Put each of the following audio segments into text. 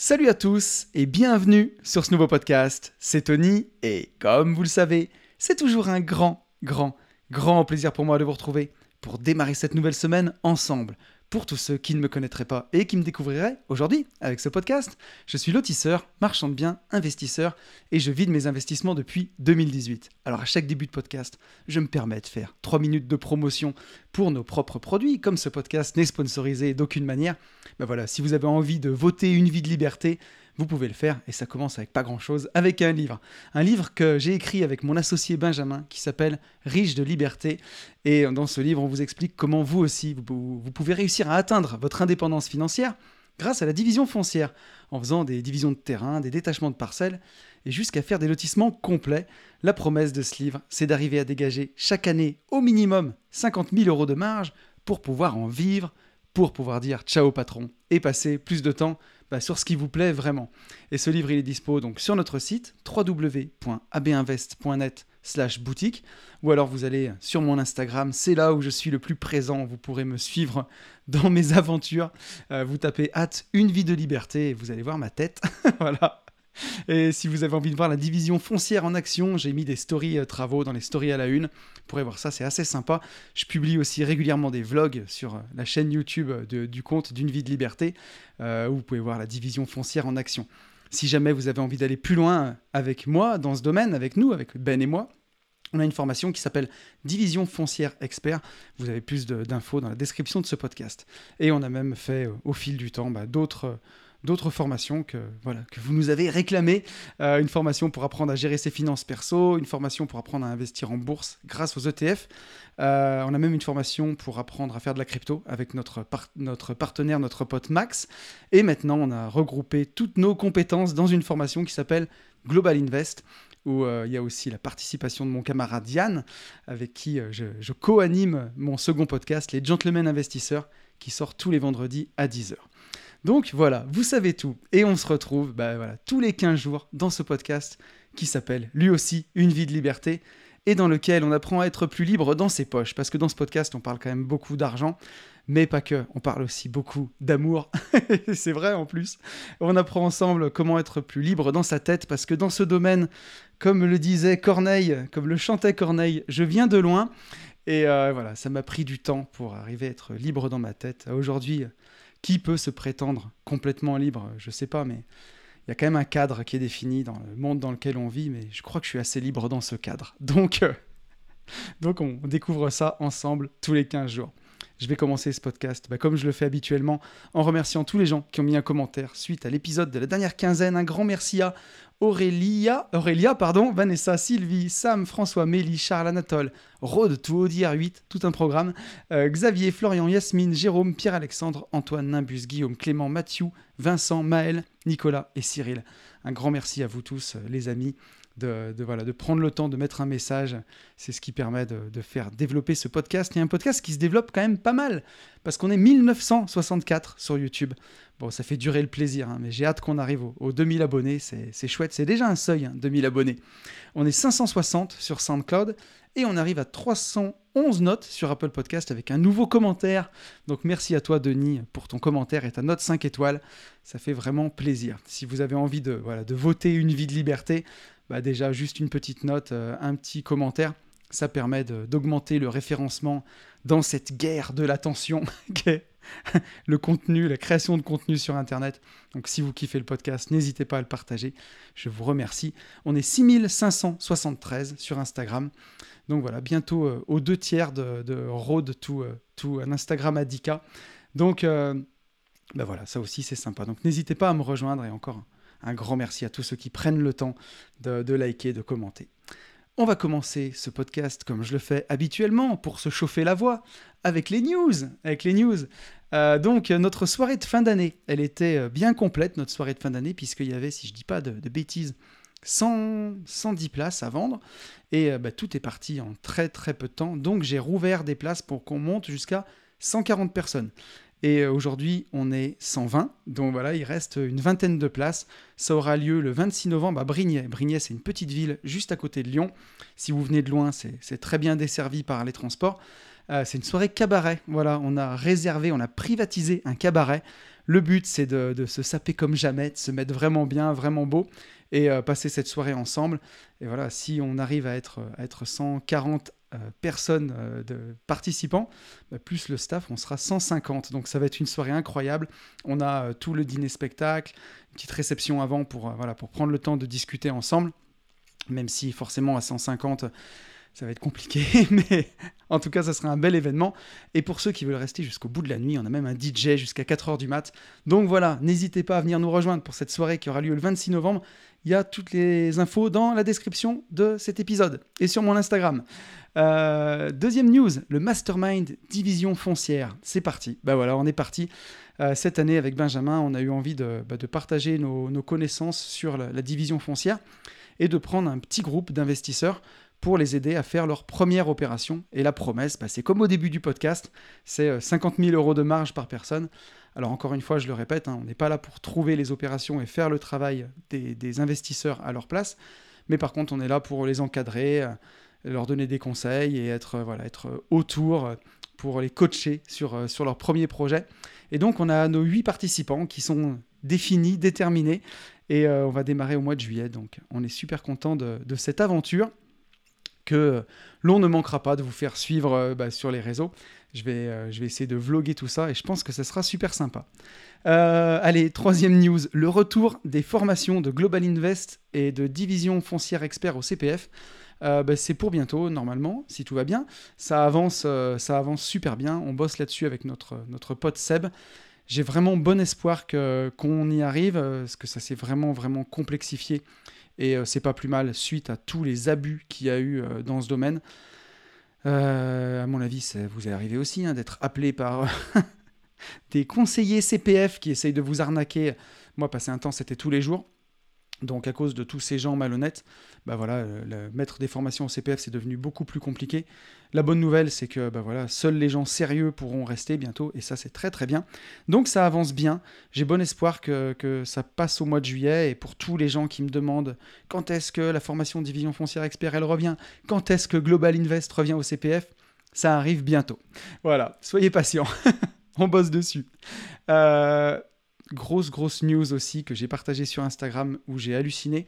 Salut à tous et bienvenue sur ce nouveau podcast. C'est Tony et comme vous le savez, c'est toujours un grand, grand, grand plaisir pour moi de vous retrouver pour démarrer cette nouvelle semaine ensemble. Pour tous ceux qui ne me connaîtraient pas et qui me découvriraient aujourd'hui avec ce podcast, je suis lotisseur, marchand de biens, investisseur et je vide mes investissements depuis 2018. Alors à chaque début de podcast, je me permets de faire 3 minutes de promotion pour nos propres produits. Comme ce podcast n'est sponsorisé d'aucune manière, ben voilà, si vous avez envie de voter une vie de liberté, vous pouvez le faire et ça commence avec pas grand chose, avec un livre. Un livre que j'ai écrit avec mon associé Benjamin qui s'appelle Riche de liberté. Et dans ce livre, on vous explique comment vous aussi, vous, pouvez réussir à atteindre votre indépendance financière grâce à la division foncière, en faisant des divisions de terrain, des détachements de parcelles, et jusqu'à faire des lotissements complets. La promesse de ce livre, c'est d'arriver à dégager chaque année au minimum 50 000 euros de marge pour pouvoir en vivre, pour pouvoir dire ciao patron, et passer plus de temps bah, sur ce qui vous plaît vraiment. Et ce livre, il est dispo donc sur notre site www.abinvest.net slash boutique ou alors vous allez sur mon Instagram, c'est là où je suis le plus présent, vous pourrez me suivre dans mes aventures. Euh, vous tapez hâte une vie de liberté et vous allez voir ma tête. voilà. Et si vous avez envie de voir la division foncière en action, j'ai mis des stories euh, travaux dans les stories à la une. Vous pourrez voir ça, c'est assez sympa. Je publie aussi régulièrement des vlogs sur euh, la chaîne YouTube du compte d'une vie de liberté, euh, où vous pouvez voir la division foncière en action. Si jamais vous avez envie d'aller plus loin avec moi dans ce domaine, avec nous, avec Ben et moi, on a une formation qui s'appelle Division foncière expert. Vous avez plus d'infos dans la description de ce podcast. Et on a même fait au fil du temps bah, d'autres d'autres formations que, voilà, que vous nous avez réclamées. Euh, une formation pour apprendre à gérer ses finances perso, une formation pour apprendre à investir en bourse grâce aux ETF. Euh, on a même une formation pour apprendre à faire de la crypto avec notre, notre partenaire, notre pote Max. Et maintenant, on a regroupé toutes nos compétences dans une formation qui s'appelle Global Invest où euh, il y a aussi la participation de mon camarade Yann, avec qui je, je co-anime mon second podcast, Les Gentlemen Investisseurs, qui sort tous les vendredis à 10h. Donc voilà, vous savez tout. Et on se retrouve bah, tous les 15 jours dans ce podcast qui s'appelle lui aussi Une vie de liberté et dans lequel on apprend à être plus libre dans ses poches. Parce que dans ce podcast, on parle quand même beaucoup d'argent, mais pas que. On parle aussi beaucoup d'amour. c'est vrai en plus. On apprend ensemble comment être plus libre dans sa tête, parce que dans ce domaine, comme le disait Corneille, comme le chantait Corneille, je viens de loin. Et euh, voilà, ça m'a pris du temps pour arriver à être libre dans ma tête. Aujourd'hui, qui peut se prétendre complètement libre? Je sais pas, mais il y a quand même un cadre qui est défini dans le monde dans lequel on vit, mais je crois que je suis assez libre dans ce cadre. Donc, euh, donc on découvre ça ensemble tous les 15 jours. Je vais commencer ce podcast, bah, comme je le fais habituellement, en remerciant tous les gens qui ont mis un commentaire suite à l'épisode de la dernière quinzaine. Un grand merci à Aurélia, Aurélia pardon, Vanessa, Sylvie, Sam, François, Mélie, Charles, Anatole, Rode, tout R8, tout un programme, euh, Xavier, Florian, Yasmine, Jérôme, Pierre-Alexandre, Antoine, Nimbus, Guillaume, Clément, Mathieu, Vincent, Maël, Nicolas et Cyril. Un grand merci à vous tous, euh, les amis de, voilà, de prendre le temps de mettre un message. C'est ce qui permet de, faire développer ce podcast. A un podcast qui se développe quand même pas mal, parce qu'on est 1964 sur YouTube. Bon, ça fait durer le plaisir, hein, mais j'ai hâte qu'on arrive aux, 2000 abonnés. C'est chouette, c'est déjà un seuil, 2000 hein, abonnés. On est 560 sur SoundCloud et on arrive à 311 notes sur Apple Podcast avec un nouveau commentaire. Donc merci à toi Denis pour ton commentaire et ta note 5 étoiles. Ça fait vraiment plaisir. Si vous avez envie de, voilà, de voter une vie de liberté, bah déjà juste une petite note, euh, un petit commentaire, ça permet d'augmenter le référencement dans cette guerre de l'attention qu'est le contenu, la création de contenu sur Internet. Donc si vous kiffez le podcast, n'hésitez pas à le partager. Je vous remercie. On est 6573 sur Instagram. Donc voilà, bientôt euh, aux deux tiers de, Road to, euh, un Instagram Adika. Donc ben voilà, ça aussi c'est sympa. Donc n'hésitez pas à me rejoindre et encore un grand merci à tous ceux qui prennent le temps de, liker, de commenter. On va commencer ce podcast comme je le fais habituellement pour se chauffer la voix avec les news. Avec les news. Euh, donc notre soirée de fin d'année, elle était bien complète notre soirée de fin d'année puisqu'il y avait, si je dis pas de, bêtises, 110 places à vendre et euh, bah, tout est parti en très très peu de temps. Donc j'ai rouvert des places pour qu'on monte jusqu'à 140 personnes. Et euh, aujourd'hui, on est 120. Donc voilà, il reste une vingtaine de places. Ça aura lieu le 26 novembre à Brignais. Brignais, c'est une petite ville juste à côté de Lyon. Si vous venez de loin, c'est très bien desservi par les transports. c'est une soirée cabaret. Voilà, on a réservé, on a privatisé un cabaret. Le but, c'est de, se saper comme jamais, de se mettre vraiment bien, vraiment beau et passer cette soirée ensemble. Et voilà, si on arrive à être, à être 140 personnes de participants, bah, plus le staff, on sera 150. Donc ça va être une soirée incroyable. On a tout le dîner spectacle, une petite réception avant pour, voilà, pour prendre le temps de discuter ensemble même si forcément à 150, ça va être compliqué, mais en tout cas, ça sera un bel événement. Et pour ceux qui veulent rester jusqu'au bout de la nuit, on a même un DJ jusqu'à 4h du mat. Donc voilà, n'hésitez pas à venir nous rejoindre pour cette soirée qui aura lieu le 26 novembre. Il y a toutes les infos dans la description de cet épisode et sur mon Instagram. Euh, deuxième news, le Mastermind Division Foncière. C'est parti. Ben voilà, on est parti. Euh, cette année, avec Benjamin, on a eu envie de, bah, partager nos, connaissances sur la division foncière et de prendre un petit groupe d'investisseurs pour les aider à faire leur première opération. Et la promesse, bah, c'est comme au début du podcast, c'est 50 euh, 000 euros de marge par personne. Alors encore une fois, je le répète, hein, on n'est pas là pour trouver les opérations et faire le travail des, investisseurs à leur place, mais par contre, on est là pour les encadrer, euh, leur donner des conseils et être, euh, voilà, être autour pour les coacher sur, sur leur premier projet. Et donc, on a nos huit participants qui sont définis, déterminés, et on va démarrer au mois de juillet. Donc on est super content de, cette aventure que l'on ne manquera pas de vous faire suivre euh, bah, sur les réseaux. Je vais, euh, je vais essayer de vloguer tout ça et je pense que ça sera super sympa. allez, troisième news, le retour des formations de Global Invest et de Division Foncière Expert au CPF. Bah, c'est pour bientôt, normalement, si tout va bien. Ça avance, ça avance super bien. On bosse là-dessus avec notre, notre pote Seb j'ai vraiment bon espoir qu'on y arrive, euh, parce que ça s'est vraiment vraiment complexifié et euh, c'est pas plus mal suite à tous les abus qu'il y a eu euh, dans ce domaine. à mon avis, ça vous est arrivé aussi hein, d'être appelé par des conseillers CPF qui essayent de vous arnaquer. Moi, passer un temps, c'était tous les jours. Donc à cause de tous ces gens malhonnêtes, bah voilà, euh, mettre des formations au CPF c'est devenu beaucoup plus compliqué. La bonne nouvelle c'est que bah voilà, seuls les gens sérieux pourront rester bientôt et ça c'est très très bien. Donc ça avance bien. J'ai bon espoir que, que, ça passe au mois de juillet et pour tous les gens qui me demandent quand est-ce que la formation division foncière expert elle revient, quand est-ce que Global Invest revient au CPF, ça arrive bientôt. Voilà, soyez patients, on bosse dessus. Euh, grosse, grosse news aussi que j'ai partagée sur Instagram où j'ai halluciné,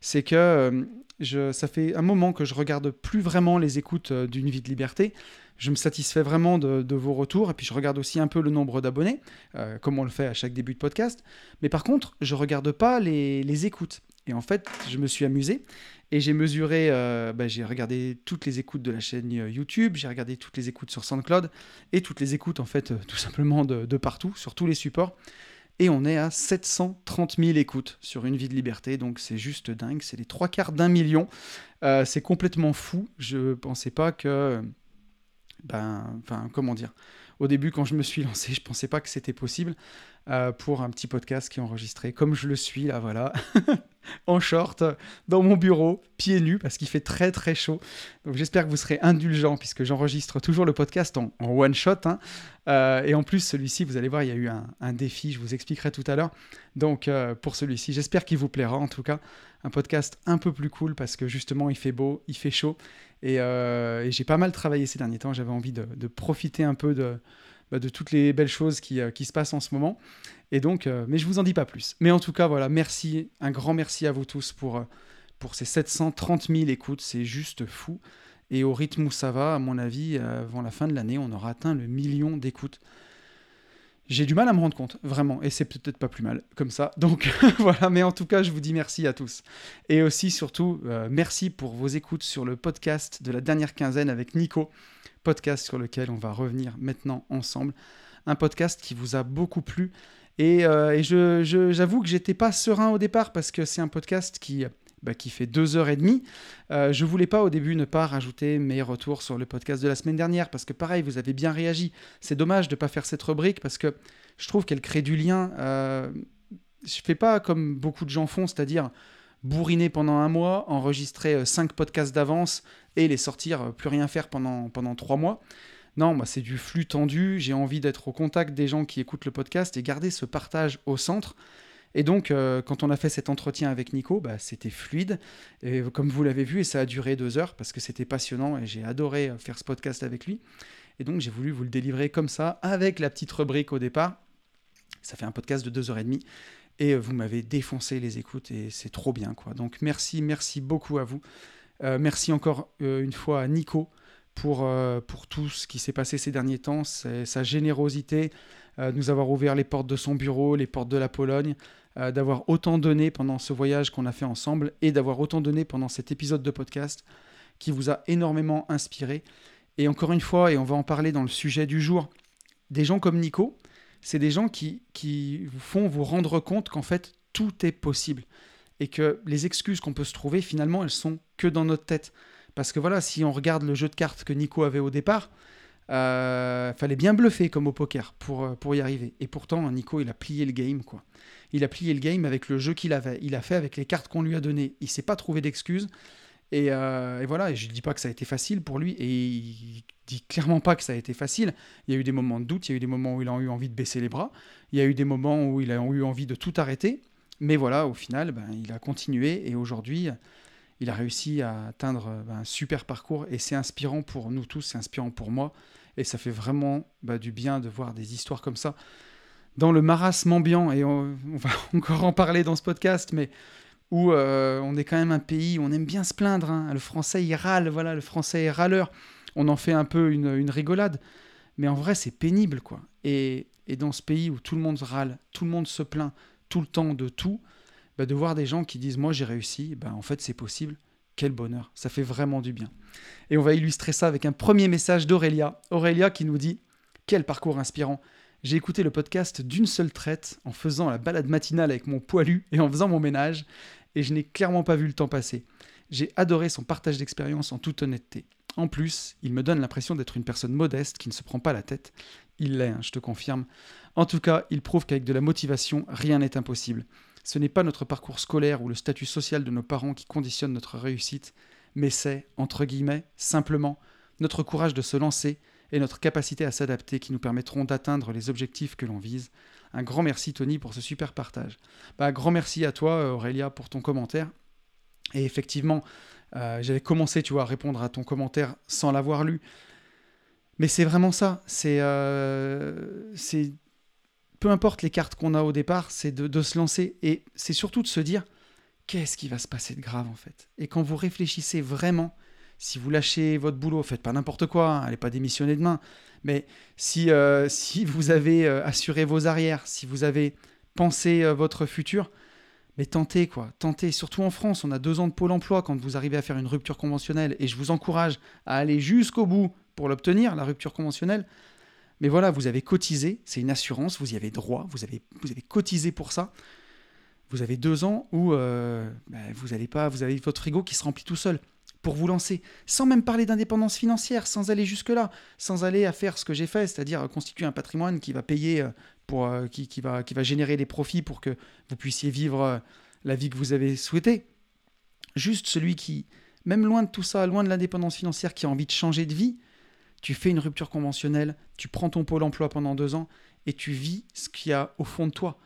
c'est que euh, je, ça fait un moment que je regarde plus vraiment les écoutes euh, d'une vie de liberté. Je me satisfais vraiment de, vos retours et puis je regarde aussi un peu le nombre d'abonnés, euh, comme on le fait à chaque début de podcast. Mais par contre, je regarde pas les, écoutes. Et en fait, je me suis amusé et j'ai mesuré, bah, j'ai regardé toutes les écoutes de la chaîne YouTube, j'ai regardé toutes les écoutes sur SoundCloud et toutes les écoutes en fait tout simplement de partout, sur tous les supports et on est à 730 000 écoutes sur Une vie de liberté, donc c'est juste dingue, c'est les trois quarts d'un million, euh, c'est complètement fou, je pensais pas que, ben, enfin, comment dire, au début quand je me suis lancé, je pensais pas que c'était possible euh, pour un petit podcast qui est enregistré comme je le suis là, voilà. en short, dans mon bureau, pieds nus, parce qu'il fait très très chaud. Donc j'espère que vous serez indulgents, puisque j'enregistre toujours le podcast en, one shot. Hein. Euh, et en plus, celui-ci, vous allez voir, il y a eu un, défi, je vous expliquerai tout à l'heure. Donc euh, pour celui-ci, j'espère qu'il vous plaira en tout cas. Un podcast un peu plus cool, parce que justement, il fait beau, il fait chaud. Et, euh, j'ai pas mal travaillé ces derniers temps, j'avais envie de, profiter un peu de, bah, de toutes les belles choses qui, qui se passent en ce moment. Et donc, euh, mais je vous en dis pas plus. Mais en tout cas, voilà, merci, un grand merci à vous tous pour, euh, pour ces 730 000 écoutes, c'est juste fou. Et au rythme où ça va, à mon avis, euh, avant la fin de l'année, on aura atteint le million d'écoutes. J'ai du mal à me rendre compte, vraiment, et c'est peut-être pas plus mal comme ça. Donc voilà, mais en tout cas, je vous dis merci à tous. Et aussi, surtout, merci pour vos écoutes sur le podcast de la dernière quinzaine avec Nico, podcast sur lequel on va revenir maintenant ensemble. Un podcast qui vous a beaucoup plu et, euh, je, j'avoue que j'étais pas serein au départ parce que c'est un podcast qui, bah, qui fait deux heures et demie. Euh, je voulais pas au début ne pas rajouter mes retours sur le podcast de la semaine dernière parce que pareil, vous avez bien réagi. C'est dommage de ne pas faire cette rubrique parce que je trouve qu'elle crée du lien. Euh, je fais pas comme beaucoup de gens font, c'est-à-dire bourriner pendant un mois, enregistrer euh, cinq podcasts d'avance et les sortir, plus rien faire pendant, pendant trois mois. Non, c'est du flux tendu, j'ai envie d'être au contact des gens qui écoutent le podcast et garder ce partage au centre. Et donc, euh, quand on a fait cet entretien avec Nico, bah, c'était fluide, et comme vous l'avez vu, et ça a duré deux heures parce que c'était passionnant et j'ai adoré euh, faire ce podcast avec lui. Et donc j'ai voulu vous le délivrer comme ça, avec la petite rubrique au départ. Ça fait un podcast de 2h30. Et vous m'avez défoncé les écoutes et c'est trop bien. quoi. Donc merci, merci beaucoup à vous. merci encore une fois à Nico pour, pour tout ce qui s'est passé ces derniers temps, sa générosité, nous avoir ouvert les portes de son bureau, les portes de la Pologne. Euh, d'avoir autant donné pendant ce voyage qu'on a fait ensemble et d'avoir autant donné pendant cet épisode de podcast qui vous a énormément inspiré. Et encore une fois, et on va en parler dans le sujet du jour, des gens comme Nico, c'est des gens qui, qui vous font vous rendre compte qu'en fait, tout est possible. Et que les excuses qu'on peut se trouver, finalement, elles sont que dans notre tête. Parce que voilà, si on regarde le jeu de cartes que Nico avait au départ, euh, fallait bien bluffer comme au poker pour, euh, pour y arriver. Et pourtant, Nico, il a plié le game, quoi. Il a plié le game avec le jeu qu'il avait. Il a fait avec les cartes qu'on lui a données. Il s'est pas trouvé d'excuses. Et, euh, voilà, je ne dis pas que ça a été facile pour lui, et il dit clairement pas que ça a été facile. Il y a eu des moments de doute, il y a eu des moments où il a eu envie de baisser les bras, il y a eu des moments où il a eu envie de tout arrêter. Mais voilà, au final, ben, il a continué, et aujourd'hui, il a réussi à atteindre ben, un super parcours, et c'est inspirant pour nous tous, c'est inspirant pour moi, et ça fait vraiment ben, du bien de voir des histoires comme ça dans le marasme ambiant, et on, va encore en parler dans ce podcast, mais où euh, on est quand même un pays où on aime bien se plaindre. Hein. Le français, il râle, voilà, le français est râleur. On en fait un peu une, rigolade, mais en vrai, c'est pénible, quoi. Et, dans ce pays où tout le monde râle, tout le monde se plaint tout le temps de tout, bah, de voir des gens qui disent Moi, j'ai réussi, bah, en fait, c'est possible. Quel bonheur, ça fait vraiment du bien. Et on va illustrer ça avec un premier message d'Aurélia. Aurélia qui nous dit Quel parcours inspirant j'ai écouté le podcast d'une seule traite en faisant la balade matinale avec mon poilu et en faisant mon ménage, et je n'ai clairement pas vu le temps passer. J'ai adoré son partage d'expérience en toute honnêteté. En plus, il me donne l'impression d'être une personne modeste qui ne se prend pas la tête. Il l'est, hein, je te confirme. En tout cas, il prouve qu'avec de la motivation, rien n'est impossible. Ce n'est pas notre parcours scolaire ou le statut social de nos parents qui conditionne notre réussite, mais c'est, entre guillemets, simplement notre courage de se lancer, et notre capacité à s'adapter qui nous permettront d'atteindre les objectifs que l'on vise. Un grand merci Tony pour ce super partage. Bah, grand merci à toi Aurélia pour ton commentaire. Et effectivement, euh, j'avais commencé tu vois, à répondre à ton commentaire sans l'avoir lu. Mais c'est vraiment ça. C'est, euh, c'est peu importe les cartes qu'on a au départ, c'est de, se lancer. Et c'est surtout de se dire qu'est-ce qui va se passer de grave en fait? Et quand vous réfléchissez vraiment, si vous lâchez votre boulot, faites pas n'importe quoi, hein, allez pas démissionner demain, mais si, euh, si vous avez euh, assuré vos arrières, si vous avez pensé euh, votre futur, mais tentez quoi, tentez. Surtout en France, on a deux ans de pôle emploi quand vous arrivez à faire une rupture conventionnelle, et je vous encourage à aller jusqu'au bout pour l'obtenir, la rupture conventionnelle. Mais voilà, vous avez cotisé, c'est une assurance, vous y avez droit, vous avez, vous avez cotisé pour ça. Vous avez deux ans où bah, vous allez pas, vous avez votre frigo qui se remplit tout seul pour vous lancer, sans même parler d'indépendance financière, sans aller jusque-là, sans aller à faire ce que j'ai fait, c'est-à-dire constituer un patrimoine qui va payer, euh, pour, euh, qui, qui, va, qui va générer des profits pour que vous puissiez vivre euh, la vie que vous avez souhaitée. Juste celui qui, même loin de tout ça, loin de l'indépendance financière, qui a envie de changer de vie, tu fais une rupture conventionnelle, tu prends ton pôle emploi pendant deux ans et tu vis ce qu'il y a au fond de toi.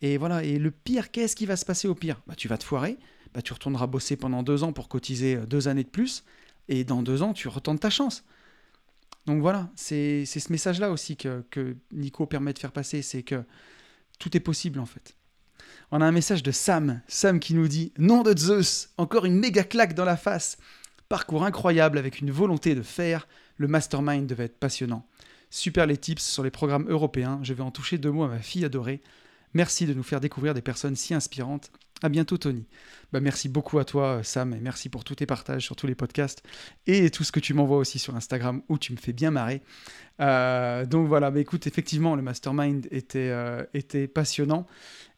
Et voilà, et le pire, qu'est-ce qui va se passer au pire? Bah, Tu vas te foirer, bah, tu retourneras bosser pendant deux ans pour cotiser euh, deux années de plus, et dans deux ans, tu retentes ta chance. Donc voilà, c'est ce message-là aussi que, que, Nico permet de faire passer, c'est que tout est possible en fait. On a un message de Sam, Sam qui nous dit Nom de Zeus, encore une méga claque dans la face. Parcours incroyable avec une volonté de faire, le mastermind devait être passionnant. Super les tips sur les programmes européens, je vais en toucher deux mots à ma fille adorée. Merci de nous faire découvrir des personnes si inspirantes. À bientôt, Tony. Bah, merci beaucoup à toi, Sam, et merci pour tous tes partages sur tous les podcasts et tout ce que tu m'envoies aussi sur Instagram où tu me fais bien marrer. Euh, donc voilà, bah, écoute, effectivement, le mastermind était, euh, passionnant.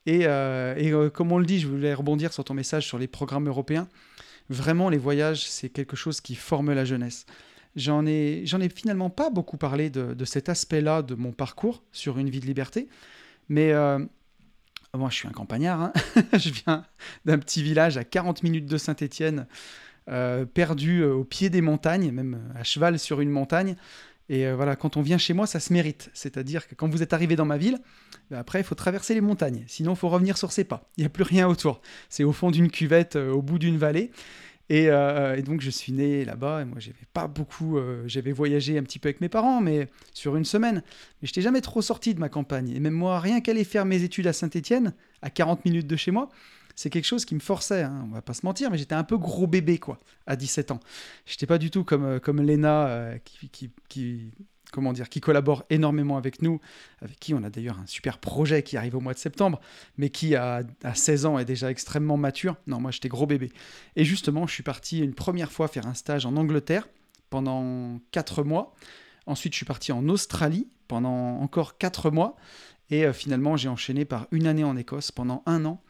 Et, euh, et comme on le dit, je voulais rebondir sur ton message sur les programmes européens. Vraiment, les voyages, c'est quelque chose qui forme la jeunesse. J'en ai, j'en ai finalement pas beaucoup parlé de, de cet aspect-là de mon parcours sur une vie de liberté, mais moi, je suis un campagnard. Hein. je viens d'un petit village à 40 minutes de Saint-Étienne, euh, perdu euh, au pied des montagnes, même euh, à cheval sur une montagne. Et voilà, quand on vient chez moi, ça se mérite. C'est-à-dire que quand vous êtes arrivé dans ma ville, ben après, il faut traverser les montagnes. Sinon, il faut revenir sur ses pas. Il n'y a plus rien autour. C'est au fond d'une cuvette, au bout d'une vallée. Et, euh, et, donc je suis né là-bas et moi j'avais pas beaucoup, euh, j'avais voyagé un petit peu avec mes parents, mais sur une semaine. Mais je n'étais jamais trop sorti de ma campagne. Et même moi, rien qu'aller faire mes études à Saint-Étienne, à 40 minutes de chez moi, c'est quelque chose qui me forçait, hein, on va pas se mentir, mais j'étais un peu gros bébé quoi, à 17 ans. J'étais pas du tout comme, euh, comme Léna qui, qui, qui, comment dire, qui collabore énormément avec nous, avec qui on a d'ailleurs un super projet qui arrive au mois de septembre, mais qui à, 16 ans est déjà extrêmement mature. Non, moi j'étais gros bébé. Et justement, je suis parti une première fois faire un stage en Angleterre pendant 4 mois. Ensuite, je suis parti en Australie pendant encore 4 mois. Et euh, finalement, j'ai enchaîné par une année en Écosse pendant un an.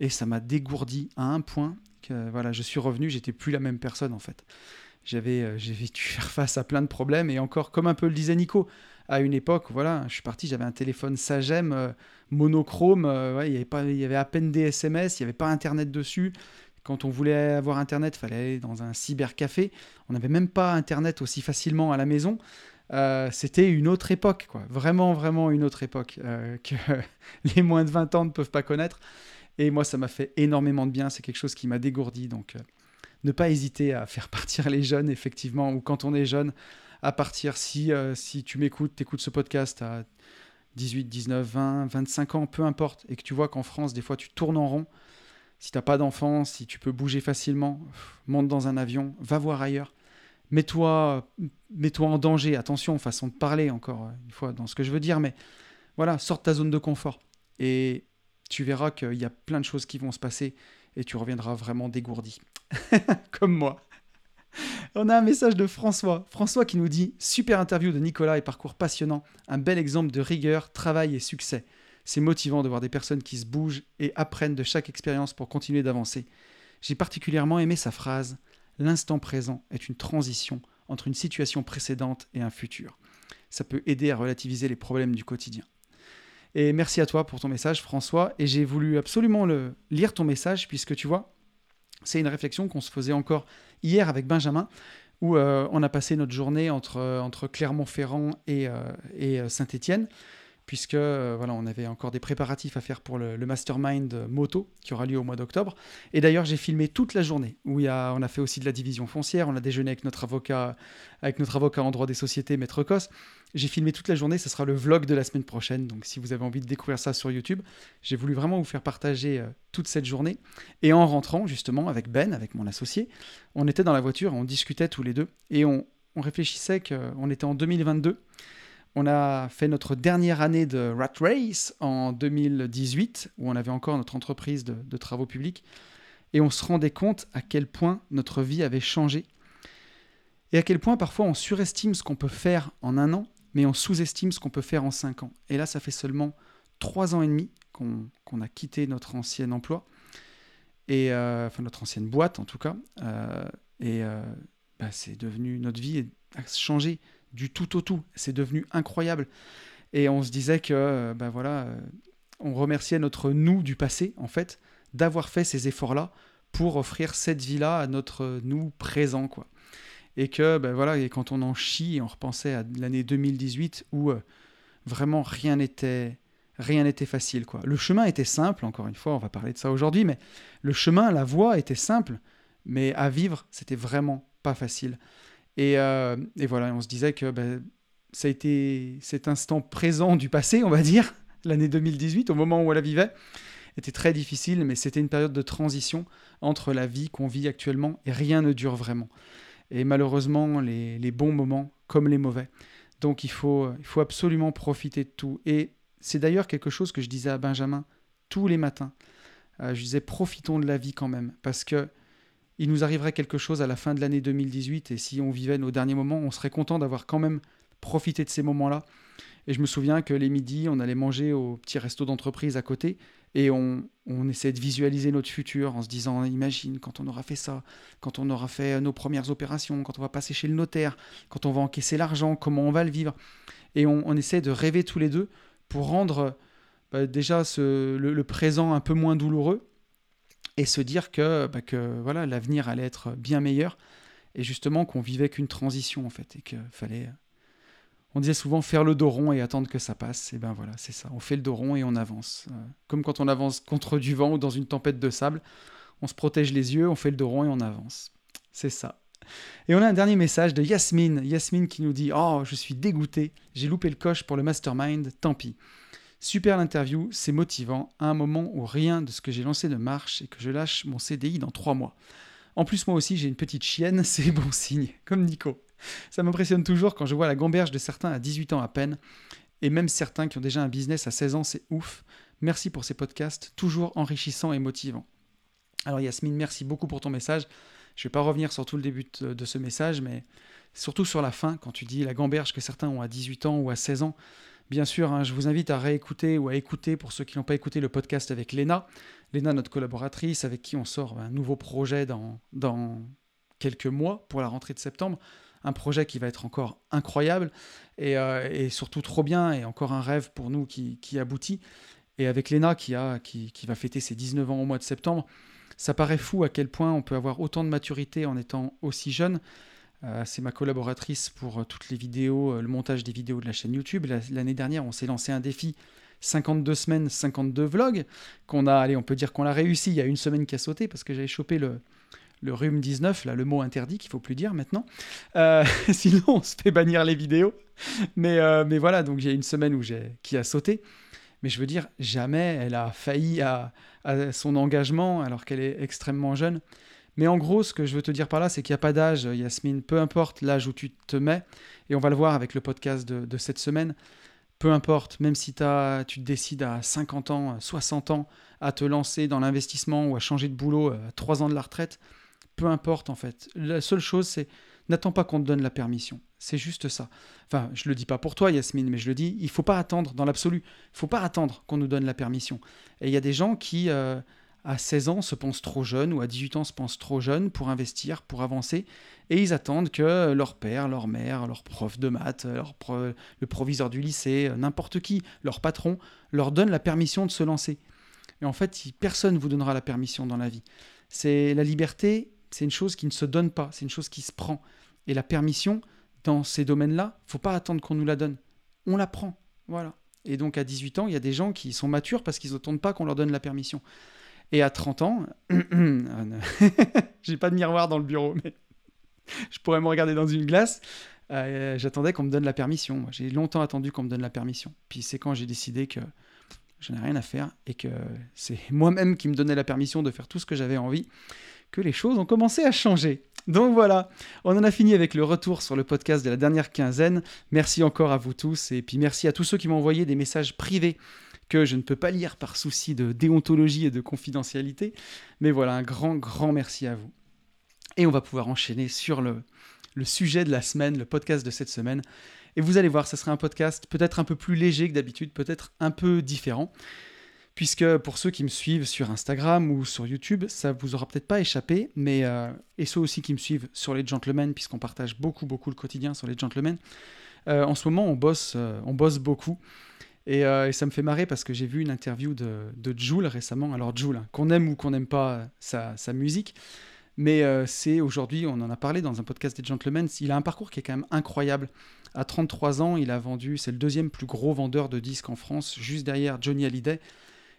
Et ça m'a dégourdi à un point que voilà, je suis revenu, j'étais plus la même personne en fait j'avais euh, j'ai dû faire face à plein de problèmes et encore comme un peu le disait Nico à une époque voilà je suis parti j'avais un téléphone Sagem euh, monochrome euh, il y avait il y avait à peine des SMS il y avait pas internet dessus. Quand on voulait avoir internet fallait aller dans un cybercafé. On n'avait même pas internet aussi facilement à la maison. C'était une autre époque quoi. Vraiment vraiment une autre époque que les moins de 20 ans ne peuvent pas connaître. Et moi ça m'a fait énormément de bien. C'est quelque chose qui m'a dégourdi donc ne pas hésiter à faire partir les jeunes, effectivement, ou quand on est jeune, à partir. Si, euh, si tu m'écoutes, t'écoutes ce podcast à 18, 19, 20, 25 ans, peu importe, et que tu vois qu'en France, des fois, tu tournes en rond, si t'as pas d'enfant, si tu peux bouger facilement, monte dans un avion, va voir ailleurs. Mets-toi mets en danger, attention, façon de parler encore une fois dans ce que je veux dire, mais voilà, sors de ta zone de confort. Et tu verras qu'il y a plein de choses qui vont se passer et tu reviendras vraiment dégourdi. Comme moi. On a un message de François. François qui nous dit Super interview de Nicolas et parcours passionnant. Un bel exemple de rigueur, travail et succès. C'est motivant de voir des personnes qui se bougent et apprennent de chaque expérience pour continuer d'avancer. J'ai particulièrement aimé sa phrase L'instant présent est une transition entre une situation précédente et un futur. Ça peut aider à relativiser les problèmes du quotidien. Et merci à toi pour ton message, François. Et j'ai voulu absolument lire ton message, puisque tu vois, c'est une réflexion qu'on se faisait encore hier avec Benjamin, où euh, on a passé notre journée entre, entre Clermont-Ferrand et, euh, et euh, Saint-Étienne puisque euh, voilà, on avait encore des préparatifs à faire pour le, mastermind moto qui aura lieu au mois d'octobre. Et d'ailleurs, j'ai filmé toute la journée où il y a, on a fait aussi de la division foncière, on a déjeuné avec notre avocat, avec notre avocat en droit des sociétés, Maître Cos. J'ai filmé toute la journée, ce sera le vlog de la semaine prochaine. Donc, si vous avez envie de découvrir ça sur YouTube, j'ai voulu vraiment vous faire partager euh, toute cette journée. Et en rentrant, justement, avec Ben, avec mon associé, on était dans la voiture, on discutait tous les deux et on, on réfléchissait qu'on était en 2022 on a fait notre dernière année de Rat Race en 2018, où on avait encore notre entreprise de, travaux publics, et on se rendait compte à quel point notre vie avait changé, et à quel point parfois on surestime ce qu'on peut faire en un an, mais on sous-estime ce qu'on peut faire en cinq ans. Et là, ça fait seulement trois ans et demi qu'on a quitté notre ancien emploi, et euh, enfin notre ancienne boîte en tout cas, euh, et euh, bah, c'est devenu notre vie a changé du tout au tout. C'est devenu incroyable. Et on se disait que, ben voilà, euh, on remerciait notre nous du passé, en fait, d'avoir fait ces efforts-là pour offrir cette vie-là à notre nous présent, quoi. Et que, ben voilà, et quand on en chie, on repensait à l'année 2018 où euh, vraiment rien n'était rien n'était facile, quoi. Le chemin était simple, encore une fois, on va parler de ça aujourd'hui, mais le chemin, la voie était simple, mais à vivre, c'était vraiment pas facile. Euh, et, voilà, on se disait que ben, ça a été cet instant présent du passé, on va dire, l'année 2018, au moment où elle vivait, était très difficile, mais c'était une période de transition entre la vie qu'on vit actuellement et rien ne dure vraiment. Et malheureusement, les, bons moments comme les mauvais. Donc il faut, il faut absolument profiter de tout. Et c'est d'ailleurs quelque chose que je disais à Benjamin tous les matins. Euh, je disais profitons de la vie quand même, parce que il nous arriverait quelque chose à la fin de l'année 2018 et si on vivait nos derniers moments, on serait content d'avoir quand même profité de ces moments-là. Et je me souviens que les midis, on allait manger au petit resto d'entreprise à côté et on, on essayait de visualiser notre futur en se disant imagine quand on aura fait ça, quand on aura fait nos premières opérations, quand on va passer chez le notaire, quand on va encaisser l'argent, comment on va le vivre. Et on, on essaie de rêver tous les deux pour rendre bah, déjà ce, le présent un peu moins douloureux et se dire que, bah, que voilà, l'avenir allait être bien meilleur et justement qu'on vivait qu'une transition en fait et qu'il fallait on disait souvent faire le dos rond et attendre que ça passe et ben voilà c'est ça on fait le dos rond et on avance euh, comme quand on avance contre du vent ou dans une tempête de sable on se protège les yeux on fait le dos rond et on avance C'est ça. Et on a un dernier message de Yasmine. Yasmine qui nous dit Oh, je suis dégoûté, j'ai loupé le coche pour le mastermind, tant pis. Super l'interview, c'est motivant, à un moment où rien de ce que j'ai lancé ne marche et que je lâche mon CDI dans trois mois. En plus, moi aussi, j'ai une petite chienne, c'est bon signe, comme Nico. Ça m'impressionne toujours quand je vois la gamberge de certains à 18 ans à peine, et même certains qui ont déjà un business à 16 ans, c'est ouf. Merci pour ces podcasts, toujours enrichissants et motivants. Alors Yasmine, merci beaucoup pour ton message. Je ne vais pas revenir sur tout le début de ce message, mais surtout sur la fin, quand tu dis la gamberge que certains ont à 18 ans ou à 16 ans. Bien sûr, hein, je vous invite à réécouter ou à écouter, pour ceux qui n'ont pas écouté le podcast avec Léna. Léna, notre collaboratrice, avec qui on sort un nouveau projet dans, dans quelques mois pour la rentrée de septembre. Un projet qui va être encore incroyable et, euh, surtout trop bien et encore un rêve pour nous qui, aboutit. Et avec Léna qui, a, qui, qui va fêter ses 19 ans au mois de septembre, ça paraît fou à quel point on peut avoir autant de maturité en étant aussi jeune. Euh, c'est ma collaboratrice pour euh, toutes les vidéos, euh, le montage des vidéos de la chaîne YouTube. L'année dernière, on s'est lancé un défi 52 semaines, 52 vlogs, qu'on a, allez, on peut dire qu'on l'a réussi. Il y a une semaine qui a sauté parce que j'avais chopé le, le rhume 19, là, le mot interdit qu'il faut plus dire maintenant. sinon, on se fait bannir les vidéos. Mais, mais voilà, donc a une semaine où j'ai, qui a sauté. Mais je veux dire, jamais elle a failli à, son engagement alors qu'elle est extrêmement jeune. Mais en gros, ce que je veux te dire par là, c'est qu'il n'y a pas d'âge, Yasmine, peu importe l'âge où tu te mets, et on va le voir avec le podcast de, cette semaine, peu importe, même si tu te décides à 50 ans, 60 ans, à te lancer dans l'investissement ou à changer de boulot à 3 ans de la retraite, peu importe en fait. La seule chose, c'est n'attends pas qu'on te donne la permission. C'est juste ça. Enfin, je le dis pas pour toi, Yasmine, mais je le dis, il faut pas attendre dans l'absolu. Il faut pas attendre qu'on nous donne la permission. Et il y a des gens qui, euh, à 16 ans, se pensent trop jeunes ou à 18 ans se pensent trop jeunes pour investir, pour avancer, et ils attendent que leur père, leur mère, leur prof de maths, leur le proviseur du lycée, n'importe qui, leur patron, leur donne la permission de se lancer. Et en fait, personne ne vous donnera la permission dans la vie. C'est la liberté, c'est une chose qui ne se donne pas, c'est une chose qui se prend. Et la permission, dans ces domaines-là, faut pas attendre qu'on nous la donne. On la prend. Voilà. Et donc à 18 ans, il y a des gens qui sont matures parce qu'ils n'attendent pas qu'on leur donne la permission. Et à 30 ans, j'ai pas de miroir dans le bureau, mais je pourrais me regarder dans une glace. Euh, j'attendais qu'on me donne la permission. J'ai longtemps attendu qu'on me donne la permission. Puis c'est quand j'ai décidé que je n'ai rien à faire et que c'est moi-même qui me donnais la permission de faire tout ce que j'avais envie que les choses ont commencé à changer. Donc voilà, on en a fini avec le retour sur le podcast de la dernière quinzaine. Merci encore à vous tous et puis merci à tous ceux qui m'ont envoyé des messages privés que je ne peux pas lire par souci de déontologie et de confidentialité. Mais voilà, un grand, grand merci à vous. Et on va pouvoir enchaîner sur le, sujet de la semaine, le podcast de cette semaine. Et vous allez voir, ce sera un podcast peut-être un peu plus léger que d'habitude, peut-être un peu différent puisque pour ceux qui me suivent sur Instagram ou sur YouTube, ça vous aura peut-être pas échappé, mais euh, et ceux aussi qui me suivent sur les gentlemen, puisqu'on partage beaucoup beaucoup le quotidien sur les gentlemen, euh, en ce moment on bosse, euh, on bosse beaucoup. Et, ça me fait marrer parce que j'ai vu une interview de, de Jules récemment. Alors Jules, hein, qu'on aime ou qu'on n'aime pas sa, sa, musique, mais c'est aujourd'hui, on en a parlé dans un podcast des gentlemen, il a un parcours qui est quand même incroyable. À 33 ans, il a vendu, c'est le deuxième plus gros vendeur de disques en France, juste derrière Johnny Hallyday.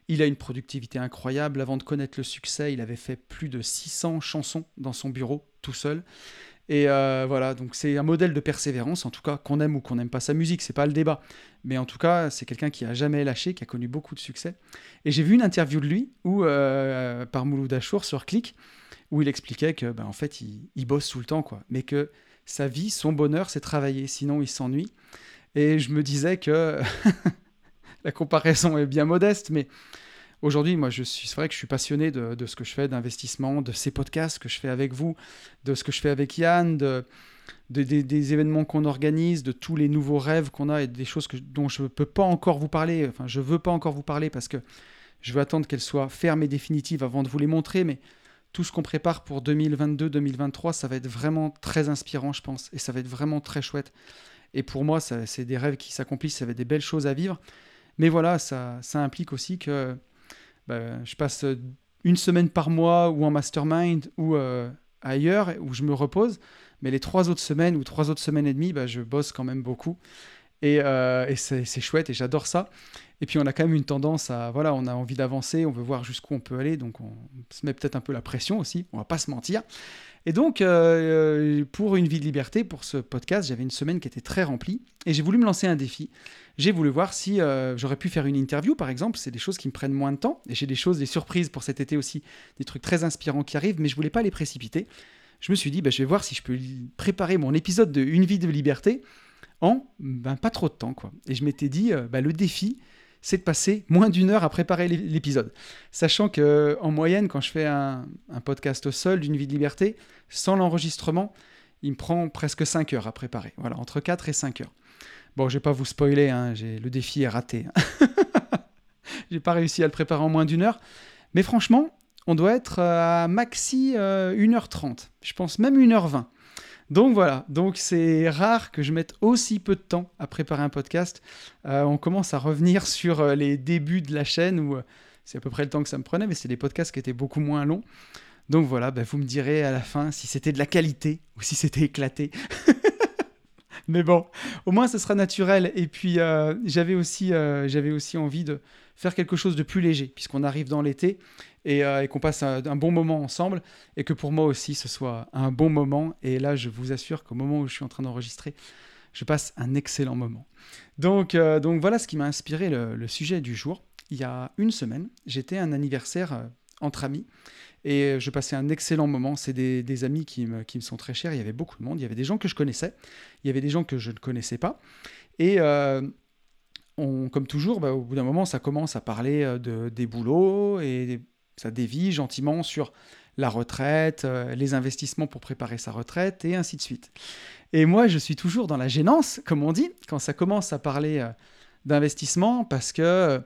Il a une productivité incroyable. Avant de connaître le succès, il avait fait plus de 600 chansons dans son bureau, tout seul. Et euh, voilà, donc c'est un modèle de persévérance, en tout cas, qu'on aime ou qu'on n'aime pas sa musique, c'est pas le débat. Mais en tout cas, c'est quelqu'un qui a jamais lâché, qui a connu beaucoup de succès. Et j'ai vu une interview de lui, où, euh, par Mouloud Achour sur Click, où il expliquait que, ben, en fait, il, il, bosse tout le temps, quoi. Mais que sa vie, son bonheur, c'est travailler, sinon il s'ennuie. Et je me disais que la comparaison est bien modeste, mais aujourd'hui, moi, je suis, c'est vrai que je suis passionné de, ce que je fais d'investissement, de ces podcasts que je fais avec vous, de ce que je fais avec Yann, de, des événements qu'on organise, de tous les nouveaux rêves qu'on a et des choses dont je ne peux pas encore vous parler. Enfin, je veux pas encore vous parler parce que je veux attendre qu'elles soient fermes et définitives avant de vous les montrer, mais tout ce qu'on prépare pour 2022-2023, ça va être vraiment très inspirant, je pense, et ça va être vraiment très chouette. Et pour moi, c'est des rêves qui s'accomplissent, ça va être des belles choses à vivre. Mais voilà, ça implique aussi que bah, je passe une semaine par mois ou en mastermind ou euh, ailleurs où je me repose. Mais les trois autres semaines ou trois autres semaines et demie, bah, je bosse quand même beaucoup. Et, euh, et c'est chouette et j'adore ça. Et puis on a quand même une tendance à, voilà, on a envie d'avancer, on veut voir jusqu'où on peut aller, donc on se met peut-être un peu la pression aussi, on va pas se mentir. Et donc, euh, euh, pour Une vie de liberté, pour ce podcast, j'avais une semaine qui était très remplie, et j'ai voulu me lancer un défi. J'ai voulu voir si euh, j'aurais pu faire une interview, par exemple, c'est des choses qui me prennent moins de temps, et j'ai des choses, des surprises pour cet été aussi, des trucs très inspirants qui arrivent, mais je voulais pas les précipiter. Je me suis dit, bah, je vais voir si je peux préparer mon épisode de Une vie de liberté en ben, pas trop de temps. Quoi. Et je m'étais dit, bah, le défi, c'est de passer moins d'une heure à préparer l'épisode. Sachant que en moyenne, quand je fais un, podcast seul d'une vie de liberté, sans l'enregistrement, il me prend presque 5 heures à préparer. Voilà, entre 4 et 5 heures. Bon, je vais pas vous spoiler, hein, le défi est raté. Hein. j'ai pas réussi à le préparer en moins d'une heure. Mais franchement, on doit être à maxi 1h30. Euh, je pense même 1h20. Donc voilà, donc c'est rare que je mette aussi peu de temps à préparer un podcast. Euh, on commence à revenir sur euh, les débuts de la chaîne où euh, c'est à peu près le temps que ça me prenait, mais c'est des podcasts qui étaient beaucoup moins longs. Donc voilà, bah, vous me direz à la fin si c'était de la qualité ou si c'était éclaté. mais bon, au moins ce sera naturel. Et puis j'avais aussi, j'avais aussi envie de faire quelque chose de plus léger, puisqu'on arrive dans l'été euh, et, qu'on passe un, bon moment ensemble, et que pour moi aussi ce soit un bon moment. Et là, je vous assure qu'au moment où je suis en train d'enregistrer, je passe un excellent moment. Donc, euh, donc voilà ce qui m'a inspiré le, sujet du jour. Il y a une semaine, j'étais un anniversaire euh, entre amis et je passais un excellent moment. C'est des, amis qui me, qui me, sont très chers. Il y avait beaucoup de monde. Il y avait des gens que je connaissais. Il y avait des gens que je ne connaissais pas. Et comme toujours, bah, au bout d'un moment, ça commence à parler de, des boulots et ça dévie gentiment sur la retraite, euh, les investissements pour préparer sa retraite, et ainsi de suite. Et moi, je suis toujours dans la gênance, comme on dit, quand ça commence à parler euh, d'investissement, parce que euh,